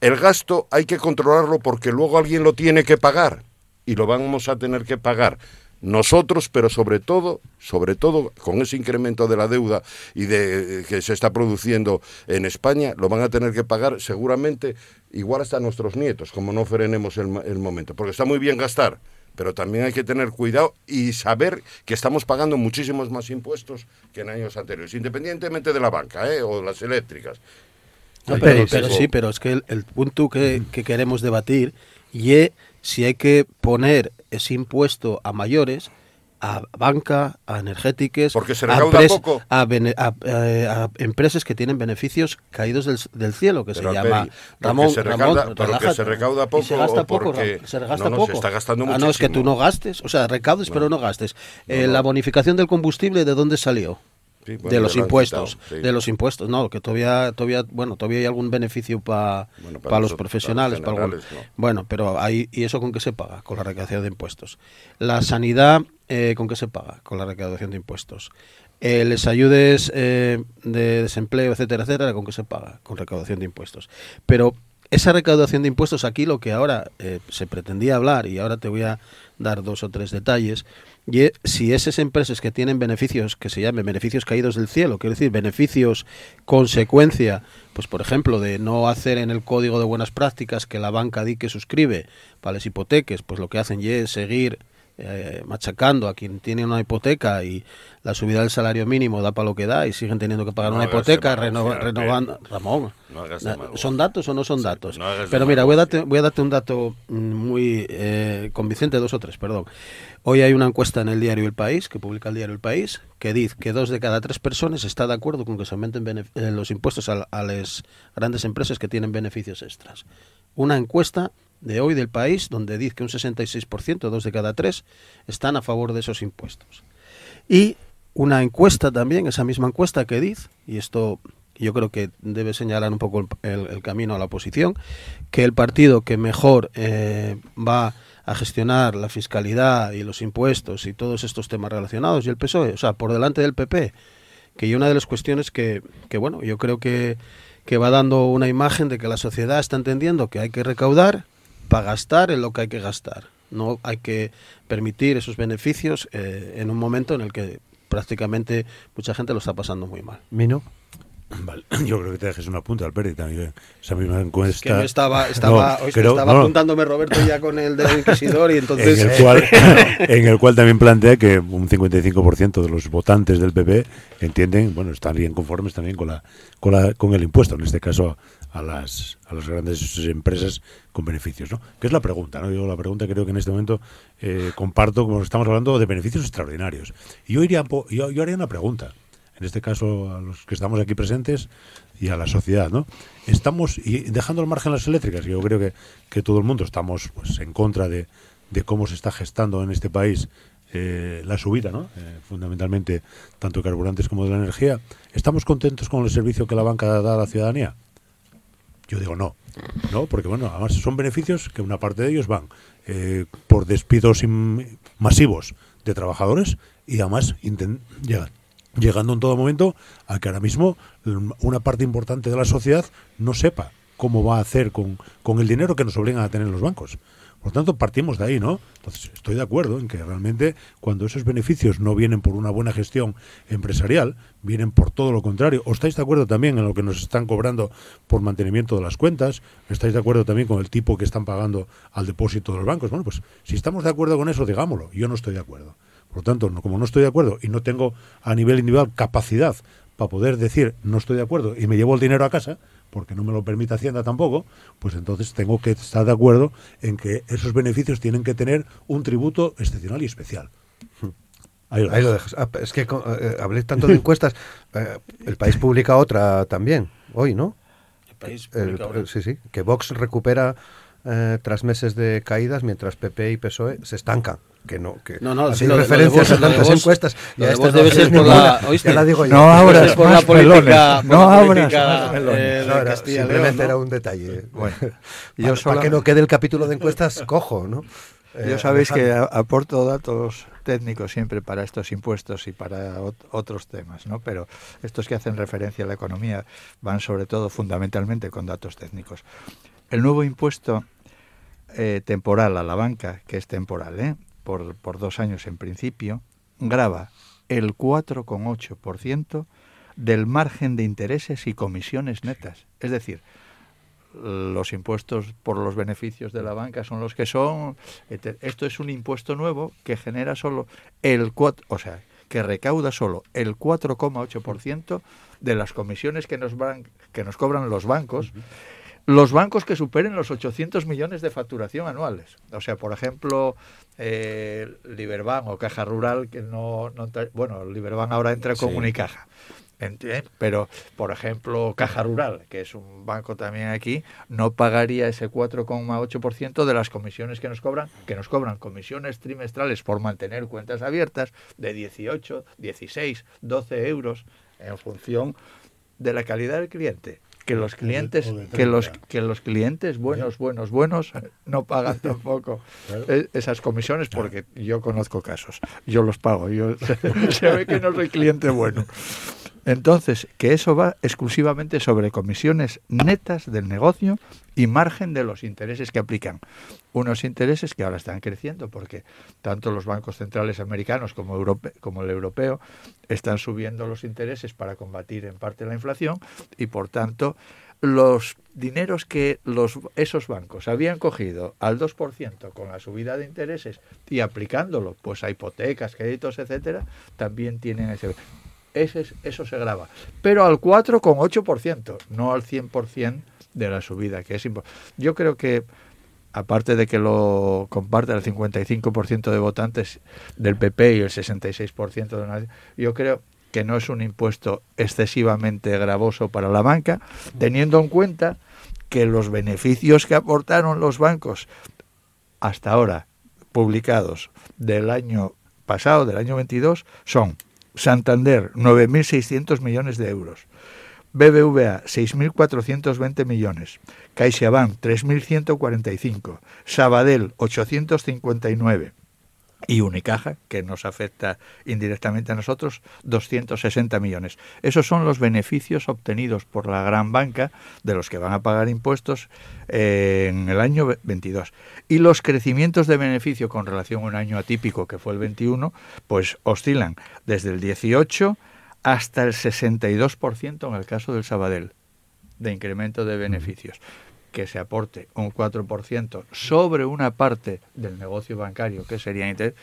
El gasto hay que controlarlo porque luego alguien lo tiene que pagar y lo vamos a tener que pagar nosotros, pero sobre todo, sobre todo con ese incremento de la deuda y de que se está produciendo en España, lo van a tener que pagar seguramente igual hasta nuestros nietos, como no frenemos el, el momento, porque está muy bien gastar, pero también hay que tener cuidado y saber que estamos pagando muchísimos más impuestos que en años anteriores, independientemente de la banca ¿eh? o de las eléctricas. pero, sí, pero es que el, punto que, que, queremos debatir y si hay que poner ese impuesto a mayores, a banca, a energéticas. A, eh, a, empresas que tienen beneficios caídos del, del cielo, que se llama Ramón. Se recauda, Ramón se recauda poco. se gasta poco, se gasta no, poco. Se está gastando. Ah, no, es que tú no gastes, o sea, recaudes pero no gastes. Eh, la bonificación del combustible, ¿de dónde salió? De los impuestos, de los impuestos, no, que todavía, todavía, bueno, todavía hay algún beneficio para los profesionales, para bueno, pero hay y eso con qué se paga, con la recaudación de impuestos. La sanidad, eh, con qué se paga, con la recaudación de impuestos. Eh, les ayudes eh, de desempleo, etcétera, etcétera, con qué se paga, con recaudación de impuestos. Pero esa recaudación de impuestos aquí lo que ahora se pretendía hablar y ahora te voy a dar dos o tres detalles y si esas empresas que tienen beneficios que se llamen beneficios caídos del cielo, quiero decir, beneficios consecuencia, pues por ejemplo, de no hacer en el código de buenas prácticas que la banca di que suscribe para las hipoteques, pues lo que hacen es seguir eh, machacando a quien tiene una hipoteca y la subida del salario mínimo da para lo que da y siguen teniendo que pagar una hipoteca renovando Ramón. Son datos o no son datos. pero mira voy a darte voy a darte un dato mm, muy eh, convincente dos o tres perdón. Hoy hay una encuesta en el diario El País que publica el diario El País que dice que dos de cada tres personas está de acuerdo con que se aumenten eh, los impuestos a, a las grandes empresas que tienen beneficios extras. Una encuesta de hoy del país, donde dice que un 66%, dos de cada tres, están a favor de esos impuestos. Y una encuesta también, esa misma encuesta que dice, y esto yo creo que debe señalar un poco el, camino a la oposición, que el partido que mejor eh, va a gestionar la fiscalidad y los impuestos y todos estos temas relacionados, y el PSOE, o sea, por delante del PP, que una de las cuestiones que, que bueno, yo creo que, que va dando una imagen de que la sociedad está entendiendo que hay que recaudar, para gastar en lo que hay que gastar. No hay que permitir esos beneficios eh, en un momento en el que prácticamente mucha gente lo está pasando muy mal. ¿Mino? Vale. Yo creo que te dejes una punta al Pérez también. Esa misma encuesta. que estaba, estaba, estaba apuntándome Roberto ya con el del Inquisidor y entonces. En el cual, en el cual también plantea que un 55% de los votantes del PP entienden, bueno, están bien conformes también con, la, con, la, con el impuesto, en este caso a las, a las grandes empresas con beneficios, ¿no? Que es la pregunta, ¿no? Yo la pregunta creo que en este momento eh, comparto, como estamos hablando, de beneficios extraordinarios. Yo, iría, yo, yo haría una pregunta en este caso a los que estamos aquí presentes y a la sociedad, ¿no? Estamos, y dejando al margen las eléctricas, yo creo que, que todo el mundo estamos pues, en contra de, de cómo se está gestando en este país eh, la subida, ¿no? Eh, fundamentalmente tanto de carburantes como de la energía. ¿Estamos contentos con el servicio que la banca da a la ciudadanía? Yo digo no, no, porque bueno, además son beneficios que una parte de ellos van eh, por despidos masivos de trabajadores y además llegan llegando en todo momento a que ahora mismo una parte importante de la sociedad no sepa cómo va a hacer con, con el dinero que nos obligan a tener los bancos. Por tanto, partimos de ahí, ¿no? Entonces, estoy de acuerdo en que realmente cuando esos beneficios no vienen por una buena gestión empresarial, vienen por todo lo contrario. ¿O estáis de acuerdo también en lo que nos están cobrando por mantenimiento de las cuentas? ¿Estáis de acuerdo también con el tipo que están pagando al depósito de los bancos? Bueno, pues si estamos de acuerdo con eso, digámoslo. Yo no estoy de acuerdo. Por lo tanto, como no estoy de acuerdo y no tengo a nivel individual capacidad para poder decir no estoy de acuerdo y me llevo el dinero a casa, porque no me lo permite Hacienda tampoco, pues entonces tengo que estar de acuerdo en que esos beneficios tienen que tener un tributo excepcional y especial. Ahí lo, dejas. Ah, es que eh, hablé tanto de encuestas. Eh, el país publica otra también, hoy, ¿no? El país El- publica ahora. sí, sí. Que Vox recupera eh, tras meses de caídas, mientras PP y PSOE se estancan. Que no, que No, no, de- referencias a tantas encuestas. lo de no debe ser por la- ¿oíste? Ya la digo yo. No abras Es por la política, No más eh, simplemente León, era un detalle. Bueno, para, yo para sola- que no quede el capítulo de encuestas cojo, ¿no? Eh, Yo sabéis que aporto datos técnicos siempre para estos impuestos y para ot- otros temas, ¿no? Pero estos que hacen referencia a la economía van sobre todo fundamentalmente con datos técnicos. El nuevo impuesto eh, temporal a la banca, que es temporal, ¿eh? Por, por dos años en principio, grava el 4,8% del margen de intereses y comisiones netas. Es decir, los impuestos por los beneficios de la banca son los que son. Esto es un impuesto nuevo que genera solo el 4, o sea, que recauda solo el 4,8% de las comisiones que nos, van, que nos cobran los bancos. Los bancos que superen los 800 millones de facturación anuales. O sea, por ejemplo, eh, Liberbank o Caja Rural, que no, no bueno, Liberbank ahora entra con Sí. Unicaja. Enti- Pero, por ejemplo, Caja Rural, que es un banco también aquí, no pagaría ese 4,8% de las comisiones que nos cobran, que nos cobran comisiones trimestrales por mantener cuentas abiertas de 18, 16, 12 euros en función de la calidad del cliente. Que los O de- clientes, o de que los, 30. que los clientes buenos, buenos, buenos, no pagan tampoco Claro. e- esas comisiones porque yo conozco casos. Yo los pago. Yo, se ve que no soy cliente bueno. Entonces, que eso va exclusivamente sobre comisiones netas del negocio y margen de los intereses que aplican. Unos intereses que ahora están creciendo porque tanto los bancos centrales americanos como, europe- como el europeo están subiendo los intereses para combatir en parte la inflación y por tanto los dineros que los, esos bancos habían cogido al 2% con la subida de intereses y aplicándolo pues a hipotecas, créditos, etcétera, también tienen ese ese es- eso se graba, pero al 4,8%, no al 100% de la subida, que es impo- Yo creo que aparte de que lo comparte el 55% de votantes del PP y el 66% de nadie, yo creo que no es un impuesto excesivamente gravoso para la banca, teniendo en cuenta que los beneficios que aportaron los bancos hasta ahora publicados del año pasado, del año 22, son Santander 9.600 millones de euros, BBVA 6.420 millones, CaixaBank 3.145, Sabadell 859 y Unicaja, que nos afecta indirectamente a nosotros, 260 millones. Esos son los beneficios obtenidos por la gran banca de los que van a pagar impuestos eh, en el año ve- 22. Y los crecimientos de beneficio con relación a un año atípico, que fue el 21, pues oscilan desde el 18 hasta el 62% en el caso del Sabadell, de incremento de beneficios que se aporte un 4% sobre una parte del negocio bancario, que sería interés,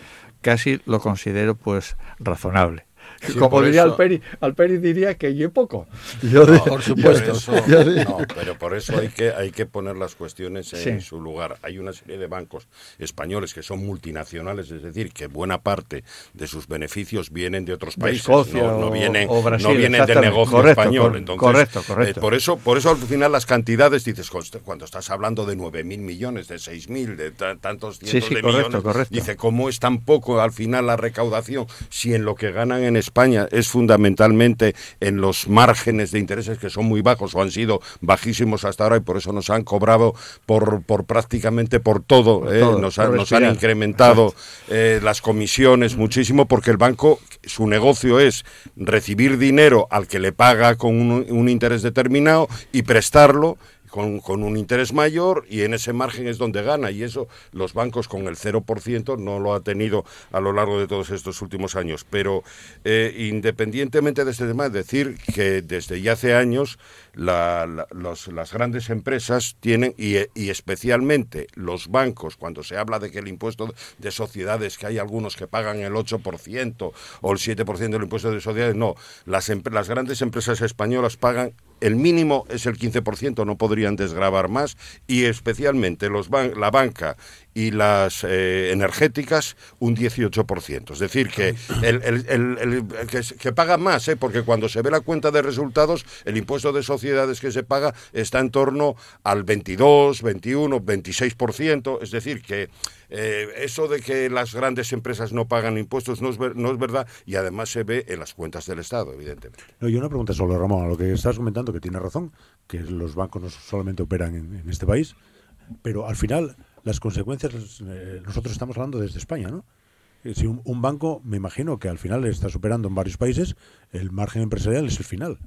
casi lo considero pues razonable. Sí, Como diría eso- Alperi, Alperi diría que yo poco. Yo No, de- por supuesto. eso- no, pero por eso hay que, hay que poner las cuestiones en Sí. su lugar. Hay una serie de bancos españoles que son multinacionales, es decir, que buena parte de sus beneficios vienen de otros De países, Escocia no, no vienen, o Brasil, no vienen del negocio Correcto, español. Entonces, correcto, correcto. eh, por eso, por eso al final las cantidades dices "Coste, cuando estás hablando de 9.000 millones, de 6.000, de ta- tantos Sí, cientos sí, de correcto, millones, correcto. dice cómo es tan poco al final la recaudación si en lo que ganan en España es fundamentalmente en los márgenes de intereses que son muy bajos o han sido bajísimos hasta ahora y por eso nos han cobrado por, por prácticamente por todo, Por ¿eh? todo, nos, han, nos han respirar. incrementado eh, las comisiones muchísimo porque el banco su negocio es recibir dinero al que le paga con un, un interés determinado y prestarlo con, con, un interés mayor y en ese margen es donde gana y eso los bancos con el 0% no lo ha tenido a lo largo de todos estos últimos años. Pero eh, independientemente de este tema, es decir que desde ya hace años las grandes empresas tienen, y, y, especialmente los bancos, cuando se habla de que el impuesto de sociedades, que hay algunos que pagan el 8% o el 7% del impuesto de sociedades, no, las, las grandes empresas españolas pagan el mínimo es el 15%, no podrían desgravar más, y especialmente los la banca y las eh, energéticas un 18%. Es decir, que, el, el, que, que, pagan más, ¿eh? porque cuando se ve la cuenta de resultados, el impuesto de sociedades que se paga está en torno al 22, 21, 26%. Es decir, que eh, eso de que las grandes empresas no pagan impuestos no es, no es verdad y además se ve en las cuentas del Estado, evidentemente. No, y una pregunta solo, Ramón, a lo que estás comentando, que tiene razón, que los bancos no solamente operan en este país, pero al final las consecuencias, eh, nosotros estamos hablando desde España, ¿no? Eh, si un, banco, me imagino que al final está superando en varios países, el margen empresarial es el final.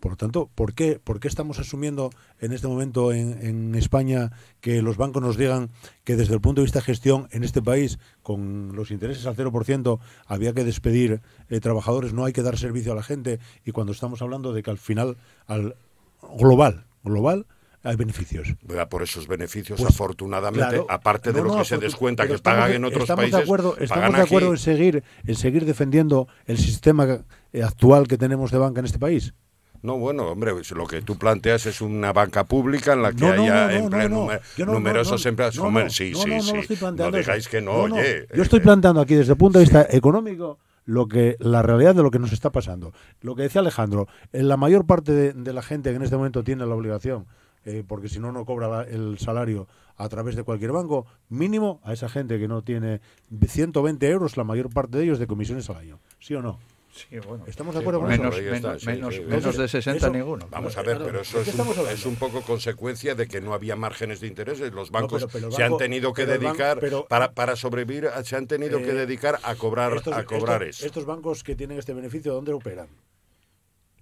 Por lo tanto, ¿por qué, por qué estamos asumiendo en este momento en, España que los bancos nos digan que desde el punto de vista de gestión en este país, con los intereses al 0%, había que despedir eh, trabajadores, no hay que dar servicio a la gente? Y cuando estamos hablando de que al final, al global, global, hay beneficios. Por esos beneficios, pues, afortunadamente, aparte de lo que se descuenta que pagan en otros estamos países. De acuerdo, estamos de acuerdo en seguir, en seguir defendiendo el sistema actual que tenemos de banca en este país. No, bueno, hombre, lo que tú planteas es una banca pública en la que haya numerosos empleados. sí, sí, sí. No digáis que no, oye. Yo estoy planteando aquí desde el punto de vista económico lo que la realidad de lo que nos está pasando. Lo que decía Alejandro, en la mayor parte de la gente que en este momento tiene la obligación eh, porque si no, no cobra el salario a través de cualquier banco, mínimo a esa gente que no tiene 120 euros, la mayor parte de ellos de comisiones al año. ¿Sí o no? Sí, bueno, ¿Estamos de acuerdo con menos, eso? Menos, de 60 ninguno. Vamos a ver, pero eso es un, poco consecuencia de que no había márgenes de intereses. Los bancos se han tenido que dedicar, para, para sobrevivir, se han tenido que eh, dedicar a cobrar, a cobrar eso. Estos bancos que tienen este beneficio, ¿dónde operan?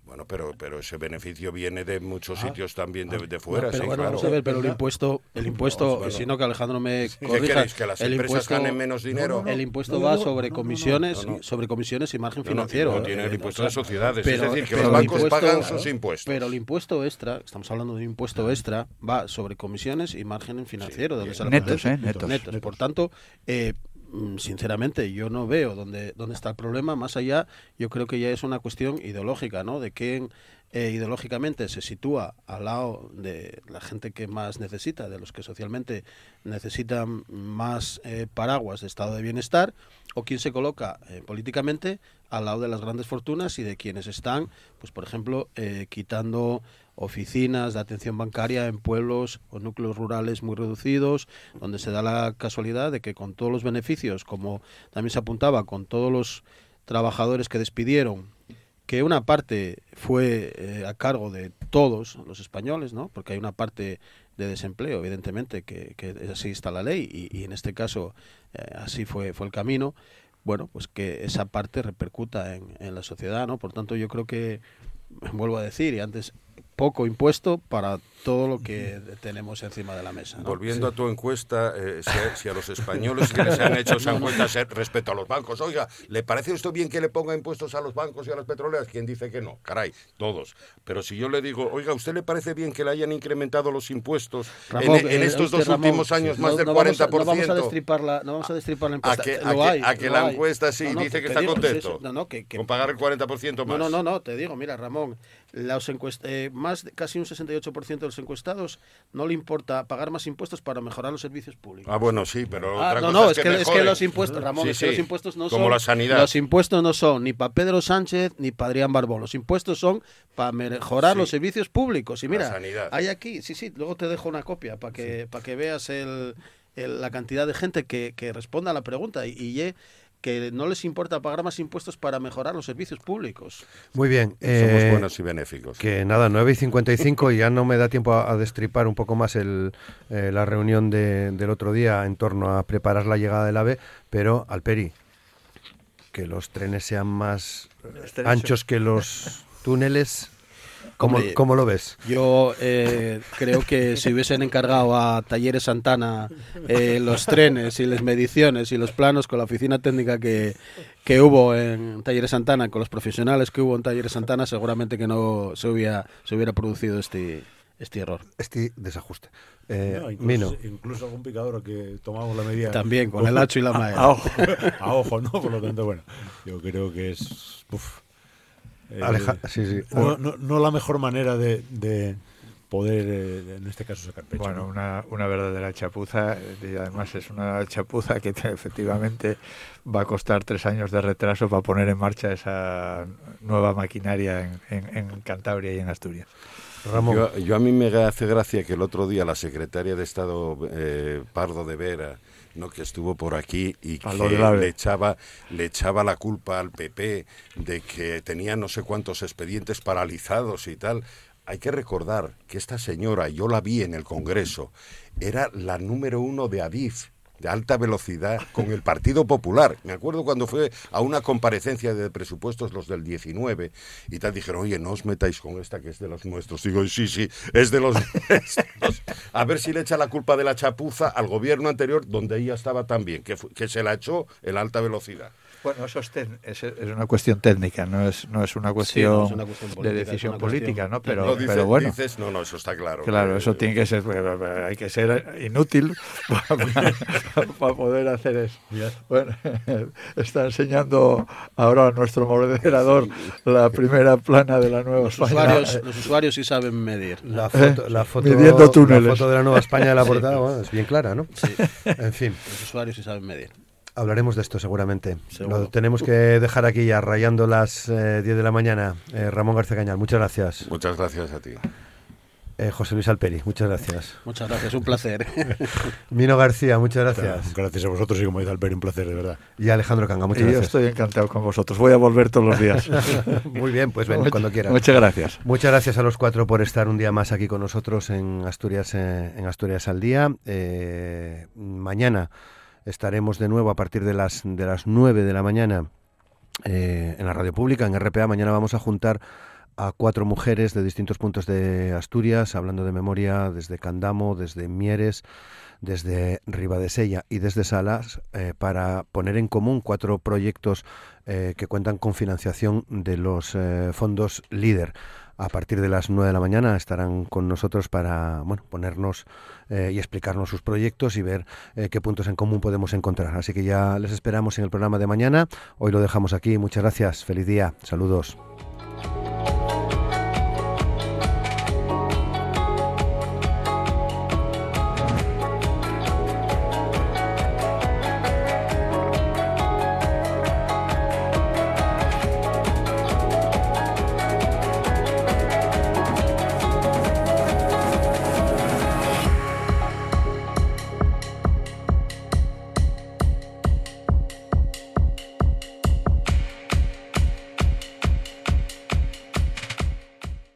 Bueno, pero, pero ese beneficio viene de muchos ah. sitios también de, ah. de fuera. pero, sí, bueno, vamos a ver, pero el impuesto, el impuesto, si no que Alejandro me corrija, ¿Que las el empresas ganen menos dinero? el impuesto va sobre comisiones, sobre comisiones y margen financiero. No, tiene el impuesto de sociedades, es decir, que los bancos pagan sus impuestos. Pero el impuesto extra, estamos hablando de un impuesto extra, va sobre comisiones y margen financiero, donde netos, eh, netos, netos. Por tanto, eh, sinceramente yo no veo dónde, dónde está el problema. Más allá yo creo que ya es una cuestión ideológica no de quién eh, ideológicamente se sitúa al lado de la gente que más necesita de los que socialmente necesitan más eh, paraguas de estado de bienestar o quién se coloca eh, políticamente al lado de las grandes fortunas y de quienes están pues por ejemplo quitando oficinas de atención bancaria en pueblos o núcleos rurales muy reducidos, donde se da la casualidad de que con todos los beneficios, como también se apuntaba, con todos los trabajadores que despidieron, que una parte fue eh, a cargo de todos los españoles, ¿no? porque hay una parte de desempleo, evidentemente, que, así está la ley y, en este caso eh, así fue, fue el camino, bueno, pues que esa parte repercuta en, en la sociedad, ¿no? Por tanto, yo creo que, vuelvo a decir, y antes poco impuesto para todo lo que tenemos encima de la mesa. Volviendo a tu encuesta, eh, si, a, los españoles que les han hecho esa encuesta respecto a los bancos, oiga, ¿le parece esto bien que le ponga impuestos a los bancos y a las petroleras? ¿Quién dice que no? Caray, todos. Pero si yo le digo, oiga, ¿usted le parece bien que le hayan incrementado los impuestos en, eh, estos dos últimos años más del 40%? no vamos a destripar la, no vamos a destripar la encuesta. A que, a que, la encuesta sí dice que está contento con pagar el 40% más. No, no, no, te digo, mira, Ramón, los eh, más de, casi un 68% de los encuestados no le importa pagar más impuestos para mejorar los servicios públicos. Ah, bueno, sí, pero ah, no, no, es, que, es que, los impuestos, Ramón, es que los impuestos no Como son la sanidad. Los impuestos no son ni para Pedro Sánchez ni para Adrián Barbón. Los impuestos son para mejorar los servicios públicos. Y mira, hay aquí, sí, sí, luego te dejo una copia para que para que veas el, la cantidad de gente que, que responda a la pregunta y, y que no les importa pagar más impuestos para mejorar los servicios públicos. Muy bien. Somos eh, buenos y benéficos. Que nada, 9 y 55 y ya no me da tiempo a, destripar un poco más el, eh, la reunión de, del otro día en torno a preparar la llegada del AVE, pero Alperi, que los trenes sean más anchos que los túneles ¿Cómo, Hombre, cómo lo ves? Yo eh, creo que si hubiesen encargado a Talleres Santana eh, los trenes y las mediciones y los planos con la oficina técnica que, que hubo en Talleres Santana, con los profesionales que hubo en Talleres Santana, seguramente que no se hubiera, se hubiera producido este, este error. Este desajuste. Eh, No, Mino, incluso, incluso algún picador que tomamos la medida. También, con el hacho y la a, malla. a ojo, a ojo, ¿no? Por lo tanto, bueno, yo creo que es. uf, eh, Aleja- sí, sí. No, no- no la mejor manera de, de poder, eh, en este caso, sacar pecho. Bueno, ¿no? una, una verdadera chapuza, y además es una chapuza que te- efectivamente va a costar tres años de retraso para poner en marcha esa nueva maquinaria en, en- en Cantabria y en Asturias. Ramón. Yo, yo a mí me hace gracia que el otro día la secretaria de Estado eh, Pardo de Vera, ¿no? que estuvo por aquí y que le echaba, le echaba la culpa al PP de que tenía no sé cuántos expedientes paralizados y tal. Hay que recordar que esta señora, yo la vi en el Congreso, era la número uno de Adif de alta velocidad con el Partido Popular. Me acuerdo cuando fue a una comparecencia de presupuestos los del 19 y tal dijeron, oye, no os metáis con esta que es de los nuestros. Digo, sí, sí, es de los nuestros. A ver si le echa la culpa de la chapuza al gobierno anterior donde ella estaba también, que, que se la echó en la alta velocidad. Bueno, eso es, tec- es, es una cuestión técnica, no es, no es una cuestión, no es una cuestión política, de decisión cuestión política, ¿no? Pero, No, dices, pero bueno. dices, no, no, eso está claro. Claro, eso tiene que ser, hay que ser inútil para, para poder hacer eso. Bueno, está enseñando ahora a nuestro moderador la primera plana de la Nueva Los España. usuarios, los usuarios sí saben medir. La foto, la foto, Midiendo la túneles. foto de la Nueva España de la portada bueno, es bien clara, ¿no? En fin, Los usuarios sí saben medir. Hablaremos de esto seguramente. Seguro. Lo tenemos que dejar aquí ya, rayando las eh, 10 de la mañana. Eh, Ramón García Cañal, muchas gracias. Muchas gracias a ti. Eh, José Luis Alperi, muchas gracias. Muchas gracias, un placer. Mino García, muchas gracias. Gracias a vosotros y como dice Alperi, un placer, de verdad. Y Alejandro Canga, Y muchas yo gracias. estoy encantado con vosotros. Voy a volver todos los días. Muy bien, pues ven cuando quieras. Muchas gracias. Muchas gracias a los cuatro por estar un día más aquí con nosotros en Asturias, eh, en Asturias al día. Eh, mañana estaremos de nuevo a partir de las de las 9 de la mañana eh, en la radio pública, en RPA. Mañana vamos a juntar a cuatro mujeres de distintos puntos de Asturias, hablando de memoria desde Candamo, desde Mieres, desde Ribadesella y desde Salas, eh, para poner en común cuatro proyectos eh, que cuentan con financiación de los fondos líder. A partir de las 9 de la mañana estarán con nosotros para bueno, ponernos eh, y explicarnos sus proyectos y ver eh, qué puntos en común podemos encontrar. Así que ya les esperamos en el programa de mañana. Hoy lo dejamos aquí. Muchas gracias. Feliz día. Saludos.